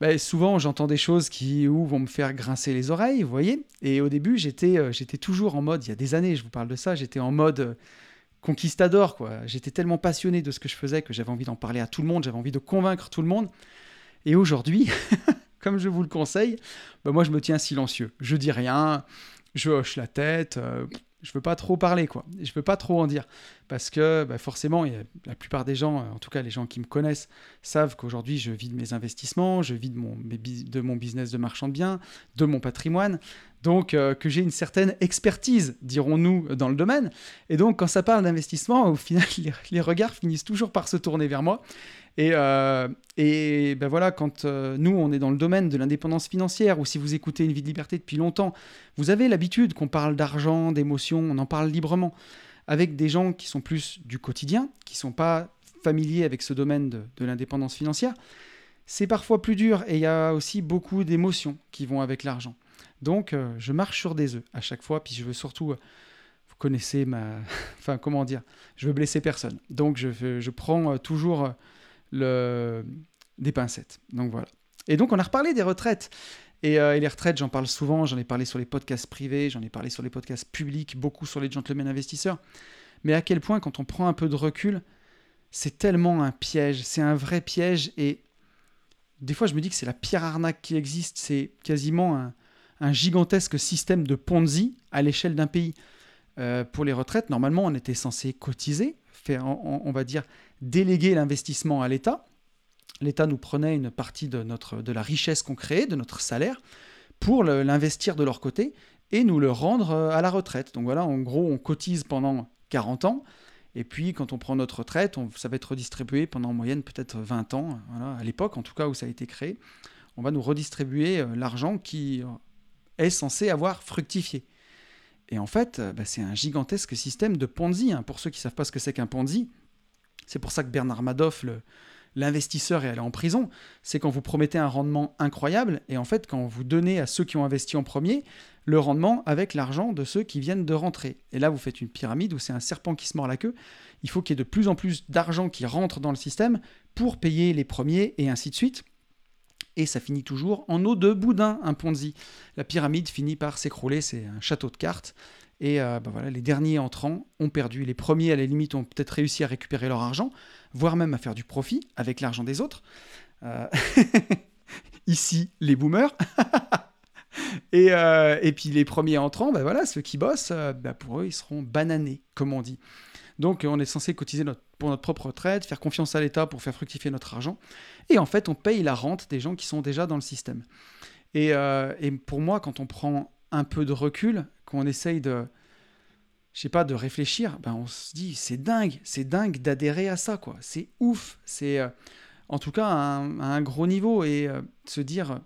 ben, souvent j'entends des choses qui ou vont me faire grincer les oreilles, vous voyez. Et au début, j'étais j'étais toujours en mode, il y a des années, je vous parle de ça, j'étais en mode conquistador, quoi. J'étais tellement passionné de ce que je faisais que j'avais envie d'en parler à tout le monde, j'avais envie de convaincre tout le monde. Et aujourd'hui, comme je vous le conseille, bah moi je me tiens silencieux. Je dis rien, je hoche la tête, euh, je veux pas trop parler quoi. Je veux pas trop en dire parce que bah, forcément, la plupart des gens, en tout cas les gens qui me connaissent, savent qu'aujourd'hui je vis de mes investissements, je vis de mon, business de marchand de biens, de mon patrimoine. Donc euh, que j'ai une certaine expertise, dirons-nous, dans le domaine. Et donc quand ça parle d'investissement, au final, les regards finissent toujours par se tourner vers moi. Et, euh, ben voilà, quand euh, nous, on est dans le domaine de l'indépendance financière, ou si vous écoutez Une vie de liberté depuis longtemps, vous avez l'habitude qu'on parle d'argent, d'émotions, on en parle librement, avec des gens qui sont plus du quotidien, qui ne sont pas familiers avec ce domaine de, l'indépendance financière. C'est parfois plus dur, et il y a aussi beaucoup d'émotions qui vont avec l'argent. Donc, euh, je marche sur des œufs à chaque fois, puis je veux surtout vous connaissez ma. enfin, comment dire Je veux blesser personne. Donc, je, prends toujours le... des pincettes. Donc voilà. Et donc on a reparlé des retraites. Et, euh, les retraites, j'en parle souvent, j'en ai parlé sur les podcasts privés, j'en ai parlé sur les podcasts publics, beaucoup sur les gentlemen investisseurs. Mais à quel point, quand on prend un peu de recul, c'est tellement un piège, c'est un vrai piège. Et des fois, je me dis que c'est la pire arnaque qui existe. C'est quasiment un, un, gigantesque système de Ponzi à l'échelle d'un pays. Euh, pour les retraites, normalement, on était censé cotiser, faire, on va dire, déléguer l'investissement à l'État. L'État nous prenait une partie de, notre, de la richesse qu'on créait, de notre salaire, pour l'investir de leur côté et nous le rendre euh, à la retraite. Donc voilà, en gros, on cotise pendant 40 ans, et puis quand on prend notre retraite, ça va être redistribué pendant en moyenne peut-être 20 ans, à l'époque en tout cas où ça a été créé. On va nous redistribuer euh, l'argent qui euh, est censé avoir fructifié. Et en fait, bah, c'est un gigantesque système de Ponzi. Hein. Pour ceux qui ne savent pas ce que c'est qu'un Ponzi, c'est pour ça que Bernard Madoff, l'investisseur, est allé en prison. C'est quand vous promettez un rendement incroyable et en fait quand vous donnez à ceux qui ont investi en premier le rendement avec l'argent de ceux qui viennent de rentrer. Et là, vous faites une pyramide où c'est un serpent qui se mord la queue. Il faut qu'il y ait de plus en plus d'argent qui rentre dans le système pour payer les premiers et ainsi de suite. Et ça finit toujours en eau de boudin, un Ponzi. La pyramide finit par s'écrouler, c'est un château de cartes. Et bah voilà, les derniers entrants ont perdu. Les premiers, à la limite, ont peut-être réussi à récupérer leur argent, voire même à faire du profit avec l'argent des autres. Euh, ici, les boomers. et, euh, et, puis les premiers entrants, bah voilà, ceux qui bossent, bah pour eux, ils seront bananés, comme on dit. Donc on est censé cotiser pour notre propre retraite, faire confiance à l'État pour faire fructifier notre argent. Et en fait, on paye la rente des gens qui sont déjà dans le système. Et, et pour moi, quand on prend un peu de recul, qu'on essaye de, je sais pas, de réfléchir, ben on se dit c'est dingue, c'est dingue d'adhérer à ça, quoi. C'est ouf, c'est euh, en tout cas à un, gros niveau et euh, se dire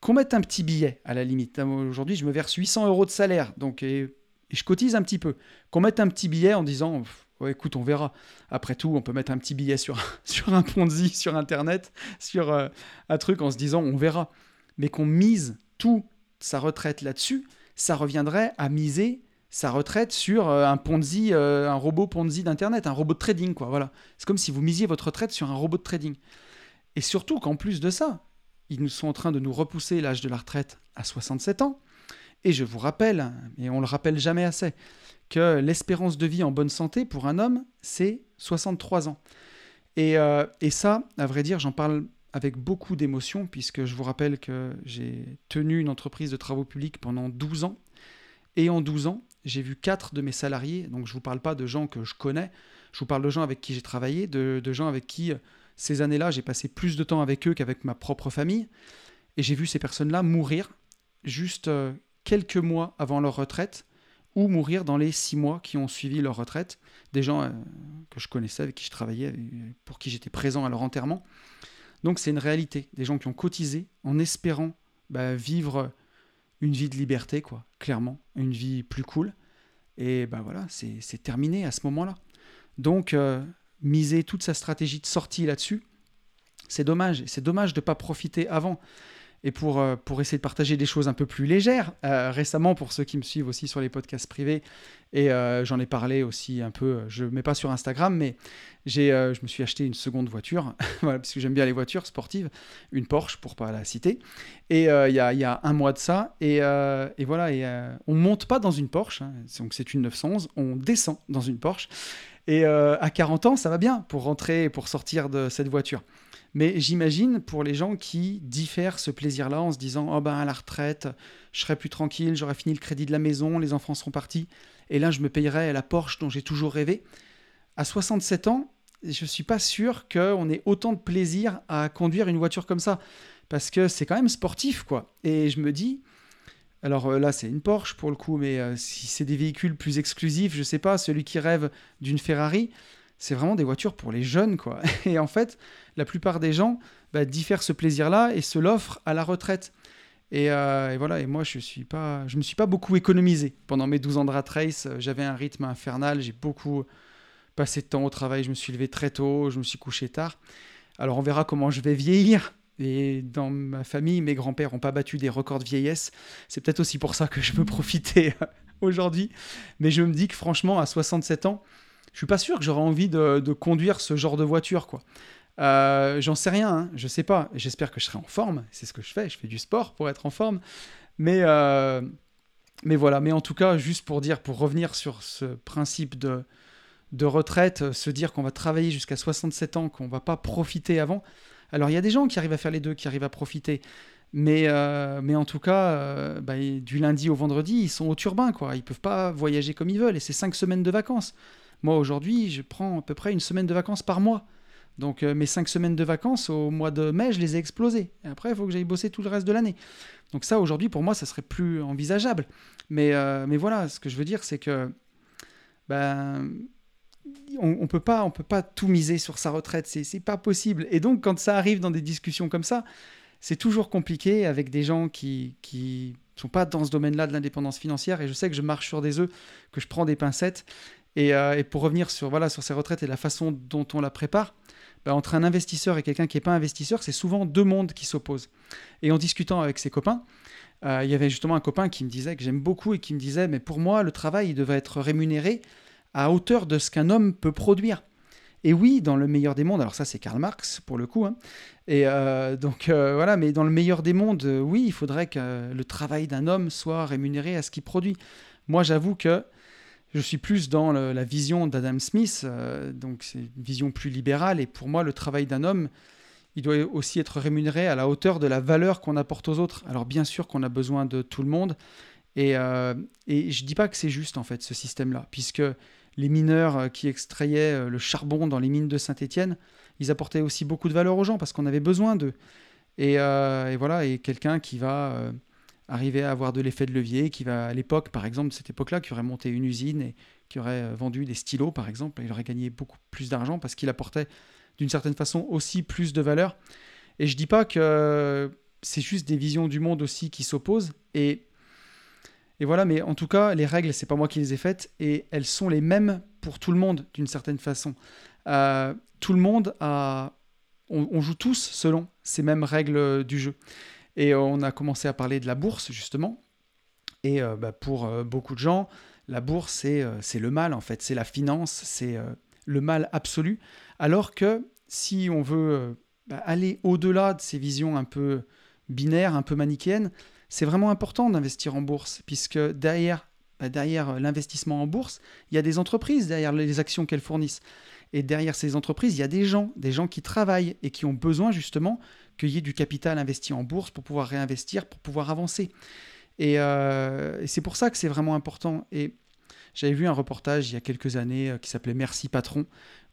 qu'on mette un petit billet à la limite. Aujourd'hui, je me verse 800 euros de salaire, donc et, je cotise un petit peu. Qu'on mette un petit billet en disant écoute, on verra. Après tout, on peut mettre un petit billet sur, sur un Ponzi, sur Internet, sur euh, un truc en se disant on verra. Mais qu'on mise tout sa retraite là-dessus, ça reviendrait à miser sa retraite sur euh, un Ponzi, euh, un robot Ponzi d'Internet, un robot de trading, quoi. Voilà. C'est comme si vous misiez votre retraite sur un robot de trading. Et surtout qu'en plus de ça, ils nous sont en train de nous repousser l'âge de la retraite à 67 ans. Et je vous rappelle, et on le rappelle jamais assez, que l'espérance de vie en bonne santé pour un homme, c'est 63 ans. Et, euh, et ça, à vrai dire, j'en parle avec beaucoup d'émotion, puisque je vous rappelle que j'ai tenu une entreprise de travaux publics pendant 12 ans. Et en 12 ans, j'ai vu quatre de mes salariés, donc je ne vous parle pas de gens que je connais, je vous parle de gens avec qui j'ai travaillé, de, gens avec qui, ces années-là, j'ai passé plus de temps avec eux qu'avec ma propre famille. Et j'ai vu ces personnes-là mourir juste euh, quelques mois avant leur retraite, ou mourir dans les six mois qui ont suivi leur retraite. Des gens euh, que je connaissais, avec qui je travaillais, pour qui j'étais présent à leur enterrement. Donc c'est une réalité. Des gens qui ont cotisé en espérant bah, vivre une vie de liberté, quoi, clairement, une vie plus cool. Et ben voilà, c'est terminé à ce moment-là. Donc, euh, miser toute sa stratégie de sortie là-dessus, c'est dommage. C'est dommage de ne pas profiter avant et pour, euh, pour essayer de partager des choses un peu plus légères. Euh, récemment, pour ceux qui me suivent aussi sur les podcasts privés, et euh, j'en ai parlé aussi un peu, je ne mets pas sur Instagram, mais j'ai, je me suis acheté une seconde voiture, parce que j'aime bien les voitures sportives, une Porsche pour pas la citer, et il y a, y, a, un mois de ça, et, et voilà, et, on monte pas dans une Porsche, hein, donc c'est une 911, on descend dans une Porsche, et à 40 ans, ça va bien pour rentrer et pour sortir de cette voiture. Mais j'imagine pour les gens qui diffèrent ce plaisir-là en se disant Oh ben à la retraite, je serai plus tranquille, j'aurai fini le crédit de la maison, les enfants seront partis, et là je me payerai la Porsche dont j'ai toujours rêvé. À 67 ans, je ne suis pas sûr qu'on ait autant de plaisir à conduire une voiture comme ça, parce que c'est quand même sportif, quoi. Et je me dis, alors euh, là c'est une Porsche pour le coup, mais euh, si c'est des véhicules plus exclusifs, je sais pas, celui qui rêve d'une Ferrari, c'est vraiment des voitures pour les jeunes, quoi. Et en fait, la plupart des gens bah, diffèrent ce plaisir-là et se l'offrent à la retraite. Euh, et, voilà, et moi, je suis pas, je me suis pas beaucoup économisé. Pendant mes 12 ans de rat race, euh, j'avais un rythme infernal, j'ai beaucoup passé de temps au travail, je me suis levé très tôt, je me suis couché tard. Alors on verra comment je vais vieillir. Et dans ma famille, mes grands-pères n'ont pas battu des records de vieillesse. C'est peut-être aussi pour ça que je peux profiter aujourd'hui. Mais je me dis que franchement, à 67 ans, je suis pas sûr que j'aurais envie de, conduire ce genre de voiture, quoi. Euh, j'en sais rien, hein, je sais pas. J'espère que je serai en forme. C'est ce que je fais. Je fais du sport pour être en forme. Mais, euh, mais voilà. Mais en tout cas, juste pour dire, pour revenir sur ce principe de, retraite, se dire qu'on va travailler jusqu'à 67 ans, qu'on va pas profiter avant. Alors il y a des gens qui arrivent à faire les deux, qui arrivent à profiter. Mais, euh, mais en tout cas, bah, du lundi au vendredi, ils sont au turbin, quoi. Ils peuvent pas voyager comme ils veulent. Et c'est cinq semaines de vacances. Moi, aujourd'hui, je prends à peu près une semaine de vacances par mois. Donc euh, mes cinq semaines de vacances au mois de mai, je les ai explosées. Et après, il faut que j'aille bosser tout le reste de l'année. Donc ça, aujourd'hui, pour moi, ça serait plus envisageable. Mais, euh, mais voilà, ce que je veux dire, c'est que ben, on, ne peut pas, on peut pas tout miser sur sa retraite. C'est, c'est pas possible. Et donc, quand ça arrive dans des discussions comme ça, c'est toujours compliqué avec des gens qui qui sont pas dans ce domaine-là de l'indépendance financière. Et je sais que je marche sur des œufs, que je prends des pincettes. Euh, et, pour revenir sur, voilà, sur ces retraites et la façon dont on la prépare, bah, entre un investisseur et quelqu'un qui n'est pas investisseur, c'est souvent deux mondes qui s'opposent. Et en discutant avec ses copains, euh, il y avait justement un copain qui me disait, que j'aime beaucoup, et qui me disait, mais pour moi, le travail, il devrait être rémunéré à hauteur de ce qu'un homme peut produire. Et oui, dans le meilleur des mondes, alors ça c'est Karl Marx pour le coup, hein, et euh, donc voilà, mais dans le meilleur des mondes, oui, il faudrait que le travail d'un homme soit rémunéré à ce qu'il produit. Moi j'avoue que je suis plus dans la vision d'Adam Smith, euh, donc c'est une vision plus libérale, et pour moi, le travail d'un homme, il doit aussi être rémunéré à la hauteur de la valeur qu'on apporte aux autres. Alors bien sûr qu'on a besoin de tout le monde, et, euh, je ne dis pas que c'est juste en fait ce système-là, puisque les mineurs qui extrayaient le charbon dans les mines de Saint-Étienne, ils apportaient aussi beaucoup de valeur aux gens parce qu'on avait besoin d'eux. Et, voilà, et quelqu'un qui va arriver à avoir de l'effet de levier, qui va à l'époque, par exemple, cette époque-là, qui aurait monté une usine et qui aurait euh, vendu des stylos, par exemple, il aurait gagné beaucoup plus d'argent parce qu'il apportait d'une certaine façon aussi plus de valeur. Et je dis pas que c'est juste des visions du monde aussi qui s'opposent. Et, et voilà, mais en tout cas, les règles, c'est pas moi qui les ai faites et elles sont les mêmes pour tout le monde d'une certaine façon. Euh, tout le monde a. on, joue tous selon ces mêmes règles du jeu. Et on a commencé à parler de la bourse, justement. Et euh, bah, pour euh, beaucoup de gens, la bourse, c'est euh, le mal, en fait. C'est la finance, c'est le mal absolu. Alors que si on veut bah, aller au-delà de ces visions un peu binaires, un peu manichéennes, c'est vraiment important d'investir en bourse, puisque derrière, bah, derrière l'investissement en bourse, il y a des entreprises, derrière les actions qu'elles fournissent. Et derrière ces entreprises, il y a des gens, des gens qui travaillent et qui ont besoin justement qu'il y ait du capital investi en bourse pour pouvoir réinvestir, pour pouvoir avancer. Euh, et, c'est pour ça que c'est vraiment important. Et j'avais vu un reportage il y a quelques années euh, qui s'appelait Merci Patron,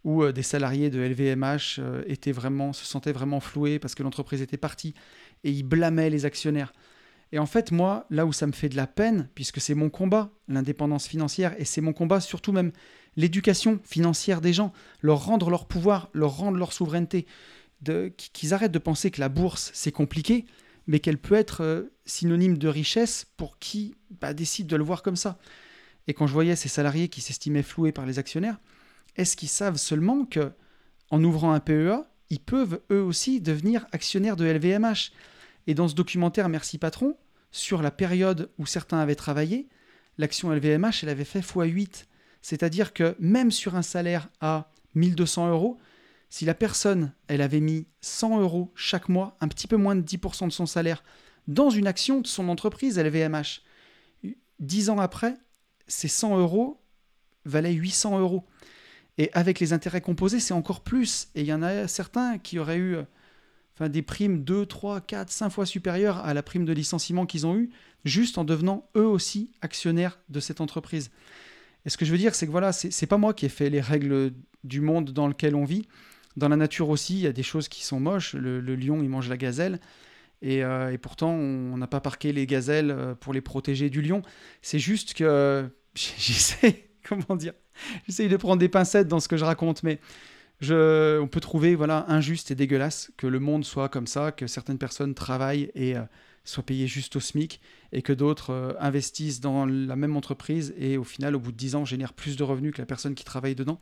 où euh, des salariés de LVMH étaient vraiment, se sentaient vraiment floués parce que l'entreprise était partie et ils blâmaient les actionnaires. Et en fait, moi, là où ça me fait de la peine, puisque c'est mon combat, l'indépendance financière, et c'est mon combat surtout même l'éducation financière des gens, leur rendre leur pouvoir, leur rendre leur souveraineté qu'ils arrêtent de penser que la bourse, c'est compliqué, mais qu'elle peut être euh, synonyme de richesse pour qui bah, décide de le voir comme ça. Et quand je voyais ces salariés qui s'estimaient floués par les actionnaires, est-ce qu'ils savent seulement que en ouvrant un PEA, ils peuvent eux aussi devenir actionnaires de LVMH Et dans ce documentaire Merci Patron, sur la période où certains avaient travaillé, l'action LVMH, elle avait fait x8. C'est-à-dire que même sur un salaire à 1200 euros, si la personne, elle avait mis 100 euros chaque mois, un petit peu moins de 10% de son salaire, dans une action de son entreprise LVMH, 10 ans après, ces 100 euros valaient 800 euros. Et avec les intérêts composés, c'est encore plus. Et il y en a certains qui auraient eu enfin, des primes 2, 3, 4, 5 fois supérieures à la prime de licenciement qu'ils ont eue, juste en devenant eux aussi actionnaires de cette entreprise. Et ce que je veux dire, c'est que voilà, c'est pas moi qui ai fait les règles du monde dans lequel on vit. Dans la nature aussi, il y a des choses qui sont moches. Le, lion, il mange la gazelle. Et, euh, pourtant, on n'a pas parqué les gazelles euh, pour les protéger du lion. C'est juste que j'essaie, comment dire, j'essaie de prendre des pincettes dans ce que je raconte, mais je, on peut trouver voilà injuste et dégueulasse que le monde soit comme ça, que certaines personnes travaillent et euh, soient payées juste au SMIC, et que d'autres investissent dans la même entreprise et au final, au bout de 10 ans, génèrent plus de revenus que la personne qui travaille dedans.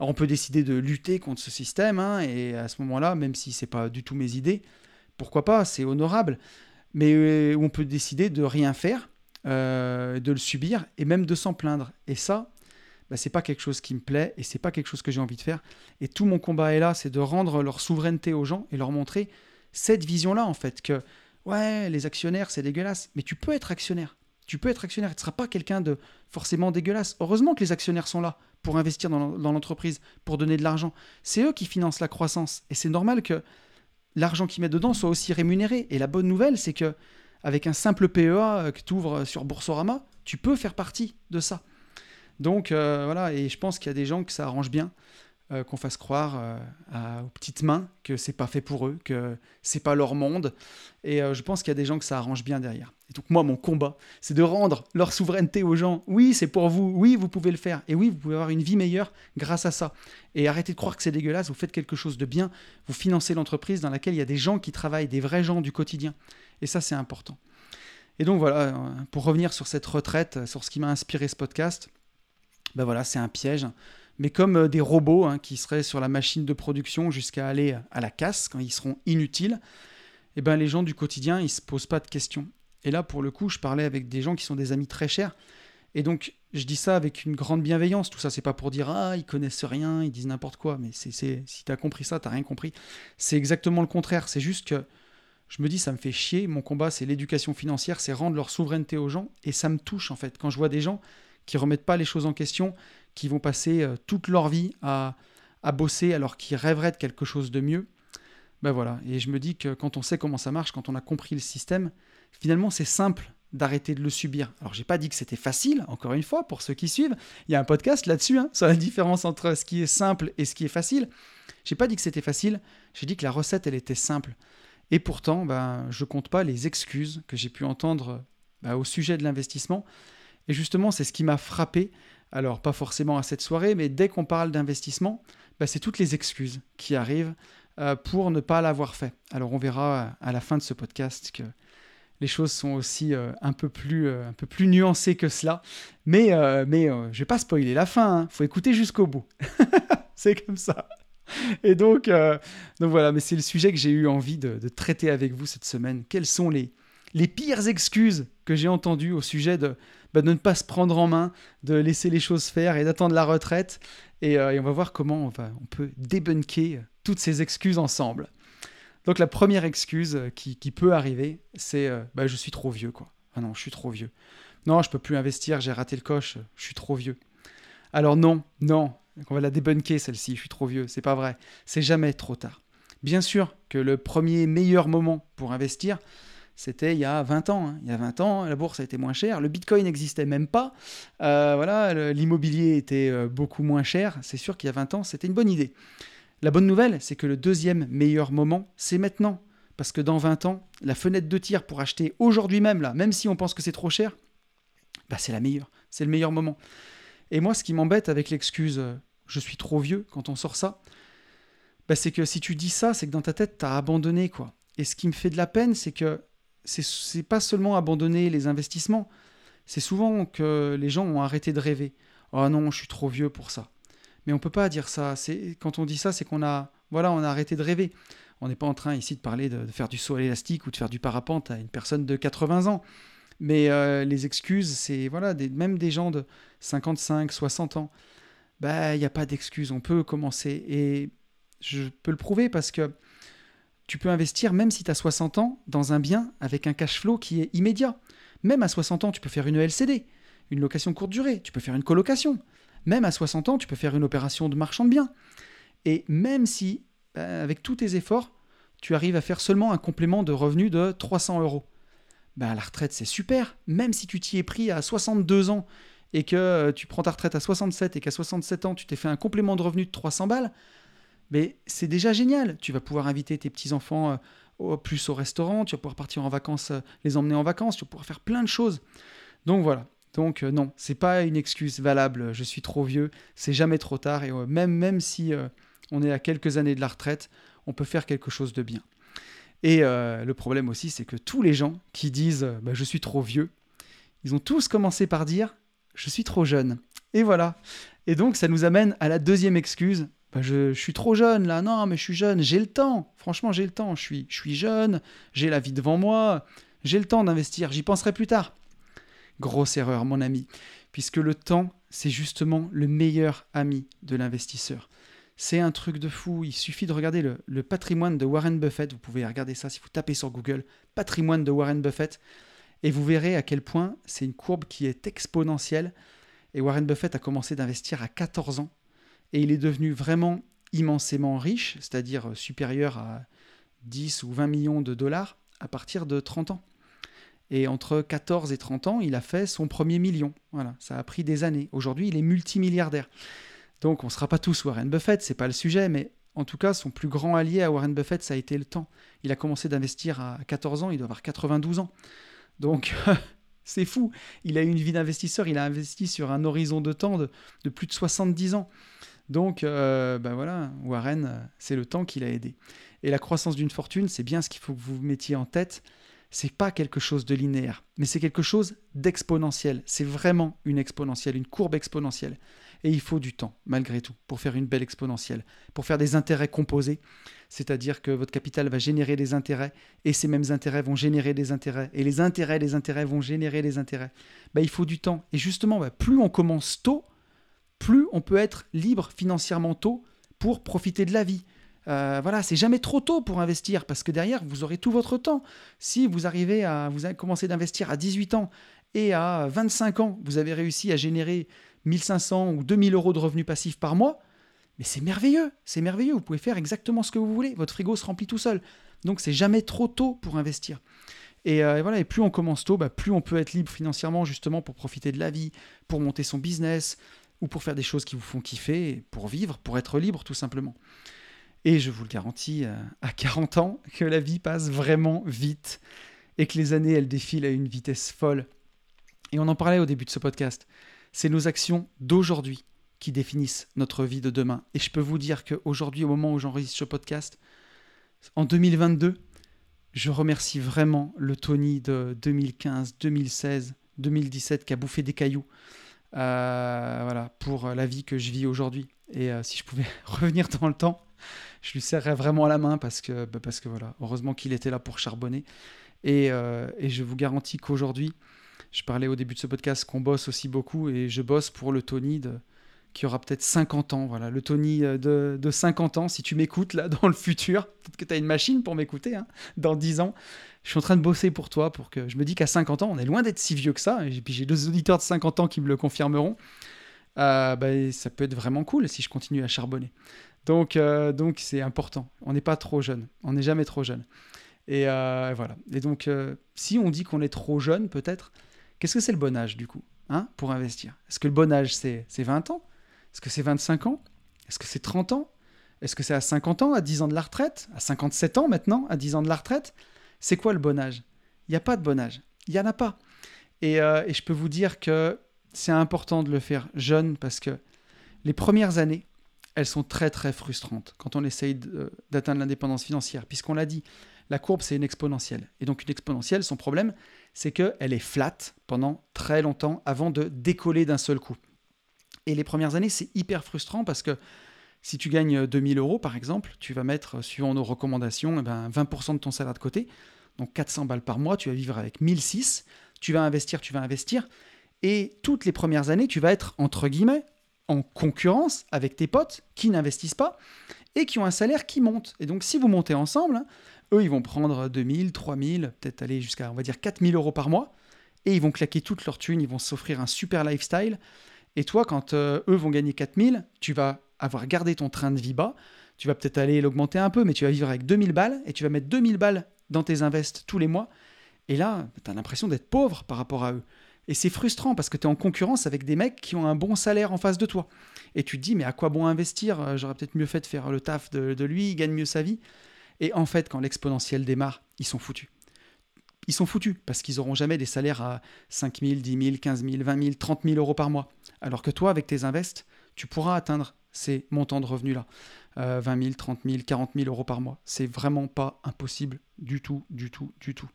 On peut décider de lutter contre ce système, hein, et à ce moment-là, même si c'est pas du tout mes idées, pourquoi pas, c'est honorable. Mais euh, on peut décider de rien faire, euh, de le subir, et même de s'en plaindre. Et ça, bah, c'est pas quelque chose qui me plaît, et c'est pas quelque chose que j'ai envie de faire. Et tout mon combat est là, c'est de rendre leur souveraineté aux gens et leur montrer cette vision-là, en fait, que ouais, les actionnaires, c'est dégueulasse, mais tu peux être actionnaire. Tu peux être actionnaire, tu ne seras pas quelqu'un de forcément dégueulasse. Heureusement que les actionnaires sont là pour investir dans l'entreprise, pour donner de l'argent. C'est eux qui financent la croissance. Et c'est normal que l'argent qu'ils mettent dedans soit aussi rémunéré. Et la bonne nouvelle, c'est que avec un simple PEA que tu ouvres sur Boursorama, tu peux faire partie de ça. Donc euh, voilà, et je pense qu'il y a des gens que ça arrange bien. Euh, qu'on fasse croire euh, aux petites mains que c'est pas fait pour eux, que c'est pas leur monde. Et euh, je pense qu'il y a des gens que ça arrange bien derrière. Et donc moi, mon combat, c'est de rendre leur souveraineté aux gens. Oui, c'est pour vous. Oui, vous pouvez le faire. Et oui, vous pouvez avoir une vie meilleure grâce à ça. Et arrêtez de croire que c'est dégueulasse. Vous faites quelque chose de bien. Vous financez l'entreprise dans laquelle il y a des gens qui travaillent, des vrais gens du quotidien. Et ça, c'est important. Et donc voilà, pour revenir sur cette retraite, sur ce qui m'a inspiré ce podcast, ben voilà, c'est un piège mais comme euh, des robots hein, qui seraient sur la machine de production jusqu'à aller à la casse quand ils seront inutiles, eh ben, les gens du quotidien, ils se posent pas de questions. Et là, pour le coup, je parlais avec des gens qui sont des amis très chers. Et donc, je dis ça avec une grande bienveillance. Tout ça, c'est pas pour dire ah, ils connaissent rien, ils disent n'importe quoi. Mais c'est, si tu as compris ça, tu rien compris. C'est exactement le contraire. C'est juste que je me dis, ça me fait chier. Mon combat, c'est l'éducation financière, c'est rendre leur souveraineté aux gens. Et ça me touche, en fait, quand je vois des gens qui remettent pas les choses en question, qui vont passer euh, toute leur vie à, à bosser alors qu'ils rêveraient de quelque chose de mieux. Ben voilà, et je me dis que quand on sait comment ça marche, quand on a compris le système, finalement c'est simple d'arrêter de le subir. Alors j'ai pas dit que c'était facile, encore une fois, pour ceux qui suivent. Il y a un podcast là-dessus, hein, sur la différence entre ce qui est simple et ce qui est facile. J'ai pas dit que c'était facile, j'ai dit que la recette, elle était simple. Et pourtant, ben, je compte pas les excuses que j'ai pu entendre ben, au sujet de l'investissement. Et justement, c'est ce qui m'a frappé. Alors, pas forcément à cette soirée, mais dès qu'on parle d'investissement, ben, c'est toutes les excuses qui arrivent euh, pour ne pas l'avoir fait. Alors, on verra à la fin de ce podcast que les choses sont aussi euh, un, peu plus, euh, un peu plus nuancées que cela. Mais, mais je vais pas spoiler la fin, il hein. faut écouter jusqu'au bout. c'est comme ça. Et donc, euh, donc voilà, mais c'est le sujet que j'ai eu envie de, traiter avec vous cette semaine. Quelles sont les, les pires excuses que j'ai entendues au sujet de, bah, de ne pas se prendre en main, de laisser les choses faire et d'attendre la retraite et, euh, on va voir comment on, va, on peut débunker toutes ces excuses ensemble. Donc la première excuse qui, qui peut arriver, c'est euh, bah, je suis trop vieux quoi. Ah non, je suis trop vieux. Non, je peux plus investir, j'ai raté le coche, je suis trop vieux. Alors non, non, on va la débunker celle-ci, je suis trop vieux, c'est pas vrai. C'est jamais trop tard. Bien sûr que le premier meilleur moment pour investir, c'était il y a 20 ans. Hein. Il y a 20 ans, la bourse a été moins chère, le bitcoin n'existait même pas. Euh, voilà, l'immobilier était euh, beaucoup moins cher. C'est sûr qu'il y a 20 ans, c'était une bonne idée. La bonne nouvelle, c'est que le deuxième meilleur moment, c'est maintenant. Parce que dans 20 ans, la fenêtre de tir pour acheter aujourd'hui même, là, même si on pense que c'est trop cher, bah c'est la meilleure. C'est le meilleur moment. Et moi, ce qui m'embête avec l'excuse euh, je suis trop vieux quand on sort ça, bah, c'est que si tu dis ça, c'est que dans ta tête, tu as abandonné. quoi. Et ce qui me fait de la peine, c'est que c'est pas seulement abandonner les investissements, c'est souvent que les gens ont arrêté de rêver. Oh non, je suis trop vieux pour ça. Mais on peut pas dire ça. C'est quand on dit ça, c'est qu'on a voilà, on a arrêté de rêver. On n'est pas en train ici de parler de, faire du saut à l'élastique ou de faire du parapente à une personne de 80 ans. Mais euh, les excuses, c'est voilà, même des gens de 55, 60 ans. Bah, il n'y a pas d'excuse, on peut commencer. Et je peux le prouver parce que tu peux investir, même si tu as 60 ans, dans un bien avec un cash flow qui est immédiat. Même à 60 ans, tu peux faire une LCD, une location courte durée, tu peux faire une colocation. Même à 60 ans, tu peux faire une opération de marchand de biens. Et même si, bah, avec tous tes efforts, tu arrives à faire seulement un complément de revenu de 300 euros, bah, la retraite, c'est super. Même si tu t'y es pris à 62 ans et que euh, tu prends ta retraite à 67 et qu'à 67 ans, tu t'es fait un complément de revenu de 300 balles, mais c'est déjà génial. Tu vas pouvoir inviter tes petits-enfants euh, plus au restaurant, tu vas pouvoir partir en vacances, euh, les emmener en vacances, tu vas pouvoir faire plein de choses. Donc voilà. Donc non, c'est pas une excuse valable, je suis trop vieux, c'est jamais trop tard, et même, même si on est à quelques années de la retraite, on peut faire quelque chose de bien. Et le problème aussi, c'est que tous les gens qui disent bah, je suis trop vieux, ils ont tous commencé par dire je suis trop jeune. Et voilà. Et donc, ça nous amène à la deuxième excuse. Bah, je, suis trop jeune là, non, mais je suis jeune, j'ai le temps. Franchement, j'ai le temps. Je suis, je suis jeune, j'ai la vie devant moi, j'ai le temps d'investir, j'y penserai plus tard. Grosse erreur, mon ami, puisque le temps, c'est justement le meilleur ami de l'investisseur. C'est un truc de fou. Il suffit de regarder le, le, patrimoine de Warren Buffett. Vous pouvez regarder ça si vous tapez sur Google. Patrimoine de Warren Buffett. Et vous verrez à quel point c'est une courbe qui est exponentielle. Et Warren Buffett a commencé d'investir à 14 ans. Et il est devenu vraiment immensément riche, c'est-à-dire supérieur à 10 ou 20 millions de dollars à partir de 30 ans. Et entre 14 et 30 ans, il a fait son premier million. Voilà, ça a pris des années. Aujourd'hui, il est multimilliardaire. Donc on ne sera pas tous Warren Buffett, c'est pas le sujet, mais en tout cas, son plus grand allié à Warren Buffett, ça a été le temps. Il a commencé d'investir à 14 ans, il doit avoir 92 ans. Donc, c'est fou. Il a eu une vie d'investisseur, il a investi sur un horizon de temps de, plus de 70 ans. Donc, euh, ben voilà, Warren, c'est le temps qu'il a aidé. Et la croissance d'une fortune, c'est bien ce qu'il faut que vous mettiez en tête. C'est pas quelque chose de linéaire, mais c'est quelque chose d'exponentiel. C'est vraiment une exponentielle, une courbe exponentielle. Et il faut du temps, malgré tout, pour faire une belle exponentielle, pour faire des intérêts composés c'est-à-dire que votre capital va générer des intérêts et ces mêmes intérêts vont générer des intérêts et les intérêts des intérêts vont générer des intérêts. Bah, il faut du temps. Et justement, bah, plus on commence tôt, plus on peut être libre financièrement tôt pour profiter de la vie. Euh, voilà, c'est jamais trop tôt pour investir parce que derrière, vous aurez tout votre temps. Si vous arrivez à, vous avez commencé d'investir à 18 ans et à 25 ans, vous avez réussi à générer 1500 ou 2000 euros de revenus passifs par mois, mais c'est merveilleux, c'est merveilleux, vous pouvez faire exactement ce que vous voulez, votre frigo se remplit tout seul. Donc c'est jamais trop tôt pour investir. Et, voilà, et plus on commence tôt, bah, plus on peut être libre financièrement justement pour profiter de la vie, pour monter son business ou pour faire des choses qui vous font kiffer, pour vivre, pour être libre tout simplement. Et je vous le garantis, à 40 ans, que la vie passe vraiment vite et que les années, elles défilent à une vitesse folle. Et on en parlait au début de ce podcast. C'est nos actions d'aujourd'hui qui définissent notre vie de demain. Et je peux vous dire qu'aujourd'hui, au moment où j'enregistre ce podcast, en 2022, je remercie vraiment le Tony de 2015, 2016, 2017 qui a bouffé des cailloux euh, voilà, pour la vie que je vis aujourd'hui. Et euh, si je pouvais revenir dans le temps, je lui serrais vraiment la main parce que, bah, parce que voilà, heureusement qu'il était là pour charbonner. Et, euh, et je vous garantis qu'aujourd'hui, je parlais au début de ce podcast qu'on bosse aussi beaucoup et je bosse pour le Tony de, qui aura peut-être 50 ans. Voilà, le Tony euh, de, de 50 ans, si tu m'écoutes là dans le futur, peut-être que tu as une machine pour m'écouter, hein, dans 10 ans, je suis en train de bosser pour toi, pour que je me dis qu'à 50 ans, on est loin d'être si vieux que ça, et puis j'ai deux auditeurs de 50 ans qui me le confirmeront. Euh, bah, ça peut être vraiment cool si je continue à charbonner. Donc, euh, donc c'est important. On n'est pas trop jeune. On n'est jamais trop jeune. Et voilà. Et donc, si on dit qu'on est trop jeune, peut-être, qu'est-ce que c'est le bon âge du coup hein, pour investir? Est-ce que le bon âge, c'est 20 ans? Est-ce que c'est 25 ans? Est-ce que c'est 30 ans? Est-ce que c'est à 50 ans, à 10 ans de la retraite? À 57 ans maintenant, à 10 ans de la retraite? C'est quoi le bon âge? Il n'y a pas de bon âge. Il n'y en a pas. Euh, et, je peux vous dire que c'est important de le faire jeune parce que les premières années, elles sont très très frustrantes quand on essaye d'atteindre l'indépendance financière. Puisqu'on l'a dit, la courbe c'est une exponentielle. Et donc une exponentielle, son problème, c'est qu'elle est flat pendant très longtemps avant de décoller d'un seul coup. Et les premières années, c'est hyper frustrant parce que si tu gagnes 2000 euros, par exemple, tu vas mettre, suivant nos recommandations, eh ben 20% de ton salaire de côté. Donc 400 balles par mois, tu vas vivre avec 1006. Tu vas investir, tu vas investir. Et toutes les premières années, tu vas être, entre guillemets, en concurrence avec tes potes qui n'investissent pas et qui ont un salaire qui monte. Et donc, si vous montez ensemble, hein, eux, ils vont prendre 2000, 3000, peut-être aller jusqu'à, on va dire, 4000 euros par mois. Et ils vont claquer toute leur thune, ils vont s'offrir un super lifestyle. Et toi, quand euh, eux vont gagner 4000, tu vas avoir gardé ton train de vie bas. Tu vas peut-être aller l'augmenter un peu, mais tu vas vivre avec 2000 balles et tu vas mettre 2000 balles dans tes invests tous les mois. Et là, tu as l'impression d'être pauvre par rapport à eux. Et c'est frustrant parce que tu es en concurrence avec des mecs qui ont un bon salaire en face de toi. Et tu te dis, mais à quoi bon investir? Euh, J'aurais peut-être mieux fait de faire le taf de, de lui, il gagne mieux sa vie. Et en fait, quand l'exponentiel démarre, ils sont foutus ils sont foutus parce qu'ils n'auront jamais des salaires à 5 000, 10 000, 15 000, 20 000, 30 000 euros par mois. Alors que toi, avec tes invests, tu pourras atteindre ces montants de revenus-là. 20 000, 30 000, 40 000 euros par mois. C'est vraiment pas impossible du tout, du tout, du tout.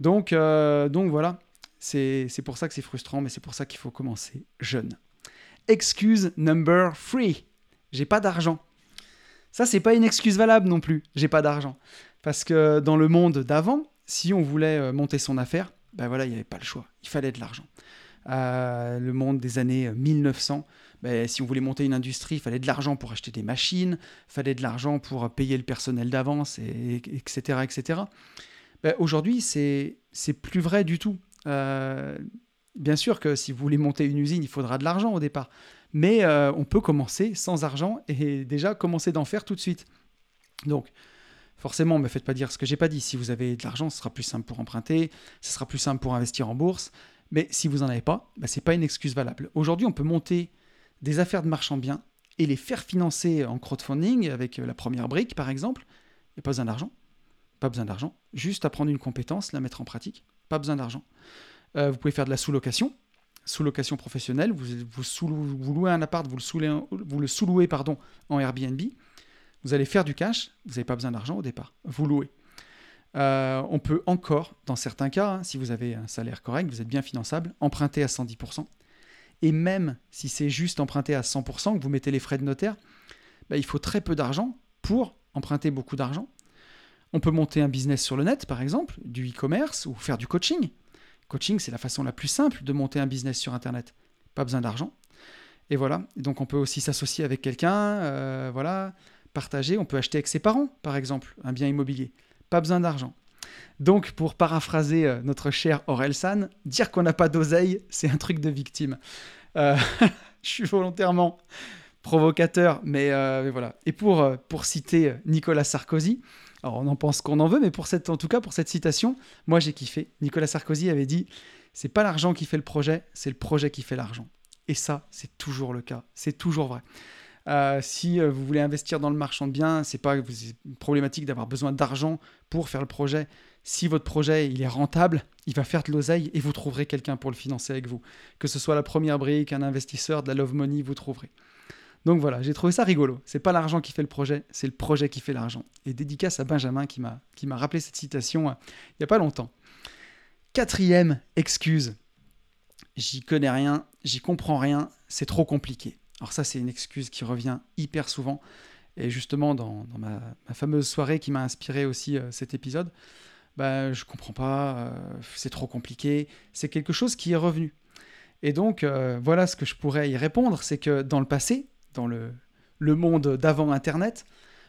Donc, euh, donc voilà, c'est pour ça que c'est frustrant, mais c'est pour ça qu'il faut commencer jeune. Excuse number three. J'ai pas d'argent. Ça, c'est pas une excuse valable non plus. J'ai pas d'argent. Parce que dans le monde d'avant, si on voulait euh, monter son affaire, ben voilà, il n'y avait pas le choix. Il fallait de l'argent. Euh, le monde des années 1900, ben, si on voulait monter une industrie, il fallait de l'argent pour acheter des machines, il fallait de l'argent pour payer le personnel d'avance, et, etc. etc. Ben, Aujourd'hui, c'est plus vrai du tout. Euh, bien sûr que si vous voulez monter une usine, il faudra de l'argent au départ. Mais on peut commencer sans argent et déjà commencer d'en faire tout de suite. Donc, Forcément, ne me faites pas dire ce que j'ai pas dit. Si vous avez de l'argent, ce sera plus simple pour emprunter, ce sera plus simple pour investir en bourse. Mais si vous n'en avez pas, bah, ce n'est pas une excuse valable. Aujourd'hui, on peut monter des affaires de marchand bien et les faire financer en crowdfunding avec euh, la première brique, par exemple. Il n'y a pas besoin d'argent. Pas besoin d'argent. Juste apprendre une compétence, la mettre en pratique. Pas besoin d'argent. Euh, vous pouvez faire de la sous-location. Sous-location professionnelle. Vous, vous, louez un appart, vous le, sous-louez pardon, en Airbnb. Vous allez faire du cash, vous n'avez pas besoin d'argent au départ, vous louez. Euh, on peut encore, dans certains cas, hein, si vous avez un salaire correct, vous êtes bien finançable, emprunter à 110%. Et même si c'est juste emprunter à 100%, que vous mettez les frais de notaire, bah, il faut très peu d'argent pour emprunter beaucoup d'argent. On peut monter un business sur le net, par exemple, du e-commerce ou faire du coaching. Coaching, c'est la façon la plus simple de monter un business sur Internet. Pas besoin d'argent. Et voilà. donc on peut aussi s'associer avec quelqu'un. Euh, voilà on peut acheter avec ses parents, par exemple, un bien immobilier. Pas besoin d'argent. Donc, pour paraphraser euh, notre cher Aurel San, dire qu'on n'a pas d'oseille, c'est un truc de victime. Euh, je suis volontairement provocateur, mais, euh, voilà. Et pour, citer Nicolas Sarkozy, Alors on en pense qu'on en veut, mais pour en tout cas pour cette citation, moi j'ai kiffé. Nicolas Sarkozy avait dit c'est pas l'argent qui fait le projet, c'est le projet qui fait l'argent. Et ça, c'est toujours le cas, c'est toujours vrai. Euh, si euh, vous voulez investir dans le marchand de biens, c'est pas problématique d'avoir besoin d'argent pour faire le projet. Si votre projet il est rentable, il va faire de l'oseille et vous trouverez quelqu'un pour le financer avec vous. Que ce soit la première brique, un investisseur, de la love money, vous trouverez. Donc voilà, j'ai trouvé ça rigolo. C'est pas l'argent qui fait le projet, c'est le projet qui fait l'argent. Et dédicace à Benjamin qui m'a qui m'a rappelé cette citation euh, il y a pas longtemps. Quatrième excuse. J'y connais rien, j'y comprends rien, c'est trop compliqué. Alors ça, c'est une excuse qui revient hyper souvent. Et justement, dans, ma, fameuse soirée qui m'a inspiré aussi euh, cet épisode, bah, je comprends pas, euh, c'est trop compliqué. C'est quelque chose qui est revenu. Et donc, euh, voilà ce que je pourrais y répondre, c'est que dans le passé, dans le, monde d'avant Internet,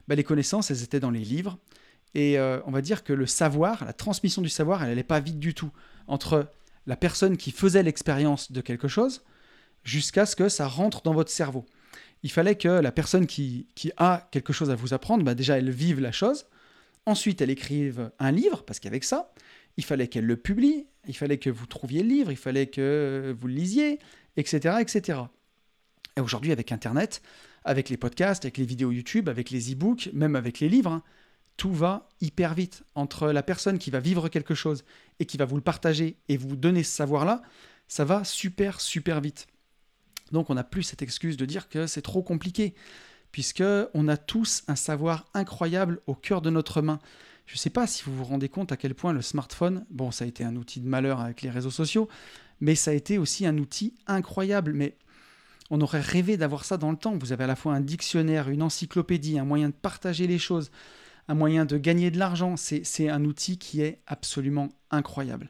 bah, les connaissances, elles étaient dans les livres. Et on va dire que le savoir, la transmission du savoir, elle n'allait pas vite du tout. Entre la personne qui faisait l'expérience de quelque chose, jusqu'à ce que ça rentre dans votre cerveau. Il fallait que la personne qui, a quelque chose à vous apprendre, bah déjà elle vive la chose, ensuite elle écrive un livre, parce qu'avec ça, il fallait qu'elle le publie, il fallait que vous trouviez le livre, il fallait que vous le lisiez, etc. etc. Et aujourd'hui avec Internet, avec les podcasts, avec les vidéos YouTube, avec les e-books, même avec les livres, hein, tout va hyper vite. Entre la personne qui va vivre quelque chose et qui va vous le partager et vous donner ce savoir-là, ça va super, super vite. Donc on n'a plus cette excuse de dire que c'est trop compliqué, puisque on a tous un savoir incroyable au cœur de notre main. Je ne sais pas si vous vous rendez compte à quel point le smartphone, bon, ça a été un outil de malheur avec les réseaux sociaux, mais ça a été aussi un outil incroyable. Mais on aurait rêvé d'avoir ça dans le temps. Vous avez à la fois un dictionnaire, une encyclopédie, un moyen de partager les choses, un moyen de gagner de l'argent. C'est un outil qui est absolument incroyable.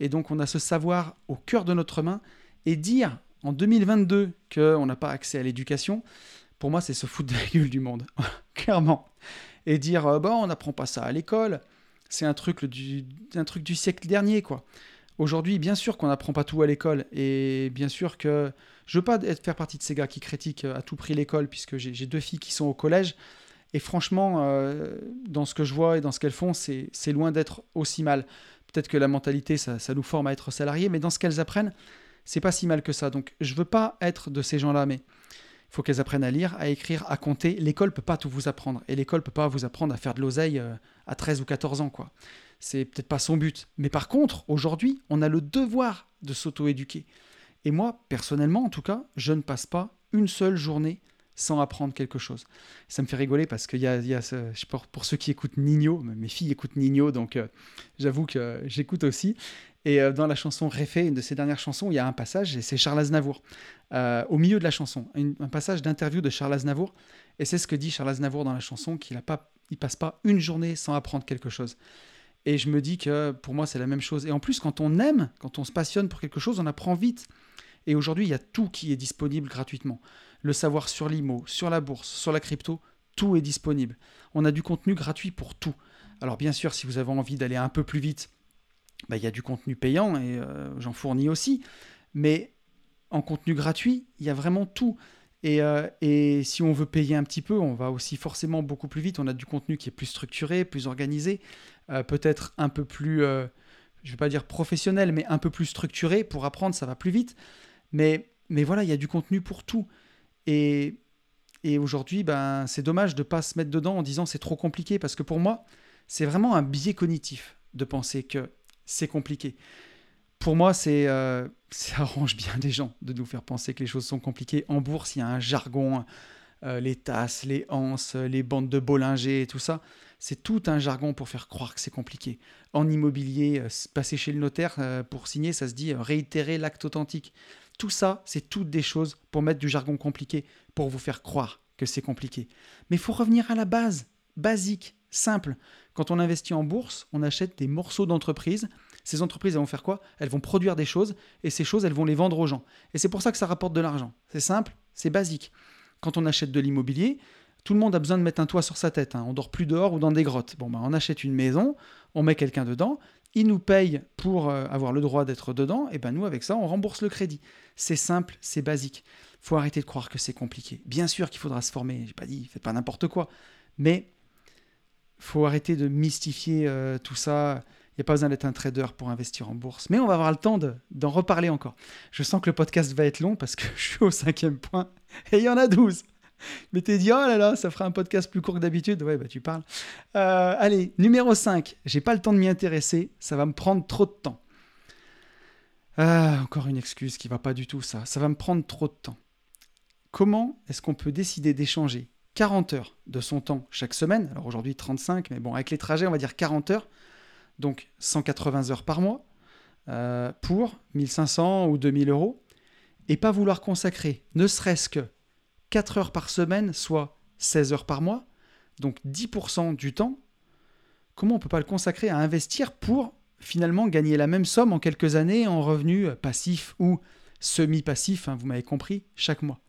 Et donc on a ce savoir au cœur de notre main et dire en 2022 qu'on n'a pas accès à l'éducation, pour moi, c'est se foutre de la gueule du monde, clairement. Et dire, euh, on n'apprend pas ça à l'école, c'est un truc du, truc du siècle dernier, quoi. Aujourd'hui, bien sûr qu'on n'apprend pas tout à l'école, et bien sûr que je veux pas être, faire partie de ces gars qui critiquent à tout prix l'école, puisque j'ai deux filles qui sont au collège, et franchement, euh, dans ce que je vois et dans ce qu'elles font, c'est loin d'être aussi mal. Peut-être que la mentalité, ça, ça, nous forme à être salariés, mais dans ce qu'elles apprennent, c'est pas si mal que ça. Donc je veux pas être de ces gens-là, mais il faut qu'elles apprennent à lire, à écrire, à compter. L'école peut pas tout vous apprendre. Et l'école peut pas vous apprendre à faire de l'oseille euh, à 13 ou 14 ans, quoi. C'est peut-être pas son but. Mais par contre, aujourd'hui, on a le devoir de s'auto-éduquer. Et moi, personnellement, en tout cas, je ne passe pas une seule journée sans apprendre quelque chose. Ça me fait rigoler parce qu'il y a, pour, ceux qui écoutent Nino, mes filles écoutent Nino, donc euh, j'avoue que j'écoute aussi. Et euh, dans la chanson Réfé, une de ses dernières chansons, il y a un passage, et c'est Charles Aznavour, euh, au milieu de la chanson, un passage d'interview de Charles Aznavour, et c'est ce que dit Charles Aznavour dans la chanson, qu'il ne il passe pas une journée sans apprendre quelque chose. Et je me dis que pour moi, c'est la même chose. Et en plus, quand on aime, quand on se passionne pour quelque chose, on apprend vite. Et aujourd'hui, il y a tout qui est disponible gratuitement. Le savoir sur l'IMO, sur la bourse, sur la crypto, tout est disponible. On a du contenu gratuit pour tout. Alors bien sûr, si vous avez envie d'aller un peu plus vite, bah, il y a du contenu payant et euh, j'en fournis aussi. Mais en contenu gratuit, il y a vraiment tout. Et, euh, et, si on veut payer un petit peu, on va aussi forcément beaucoup plus vite. On a du contenu qui est plus structuré, plus organisé, euh, peut-être un peu plus, je ne vais pas dire professionnel, mais un peu plus structuré. Pour apprendre, ça va plus vite. Mais, mais voilà, il y a du contenu pour tout. Et, et aujourd'hui, ben, c'est dommage de ne pas se mettre dedans en disant c'est trop compliqué, parce que pour moi, c'est vraiment un biais cognitif de penser que c'est compliqué. Pour moi, c'est, euh, ça arrange bien des gens de nous faire penser que les choses sont compliquées. En bourse, il y a un jargon, euh, les tasses, les anses, les bandes de Bollinger et tout ça. C'est tout un jargon pour faire croire que c'est compliqué. En immobilier, euh, passer chez le notaire pour signer, ça se dit réitérer l'acte authentique. Tout ça, c'est toutes des choses pour mettre du jargon compliqué, pour vous faire croire que c'est compliqué. Mais il faut revenir à la base, basique, simple. Quand on investit en bourse, on achète des morceaux d'entreprise. Ces entreprises, elles vont faire quoi? Elles vont produire des choses et ces choses, elles vont les vendre aux gens. Et c'est pour ça que ça rapporte de l'argent. C'est simple, c'est basique. Quand on achète de l'immobilier, tout le monde a besoin de mettre un toit sur sa tête. Hein. On dort plus dehors ou dans des grottes. Bon, ben, on achète une maison, on met quelqu'un dedans, il nous paye pour euh, avoir le droit d'être dedans, et ben nous, avec ça, on rembourse le crédit. C'est simple, c'est basique. faut arrêter de croire que c'est compliqué. Bien sûr qu'il faudra se former, j'ai pas dit, faites pas n'importe quoi. Mais faut arrêter de mystifier tout ça. Il n'y a pas besoin d'être un trader pour investir en bourse. Mais on va avoir le temps d'en reparler encore. Je sens que le podcast va être long parce que je suis au cinquième point et il y en a 12. Mais t'es dit, oh là là, ça fera un podcast plus court que d'habitude. Ouais, bah tu parles. Euh, allez, numéro 5. J'ai pas le temps de m'y intéresser. Ça va me prendre trop de temps. Ah, encore une excuse qui va pas du tout, ça. Ça va me prendre trop de temps. Comment est-ce qu'on peut décider d'échanger? 40 heures de son temps chaque semaine Alors aujourd'hui 35, mais bon, avec les trajets, on va dire 40 heures. Donc 180 heures par mois. Euh, pour 1500 ou 2000 euros. Et pas vouloir consacrer ne serait-ce que 4 heures par semaine, soit 16 heures par mois, donc 10% du temps, comment on ne peut pas le consacrer à investir pour finalement gagner la même somme en quelques années en revenus passifs ou semi-passifs, hein, vous m'avez compris, chaque mois?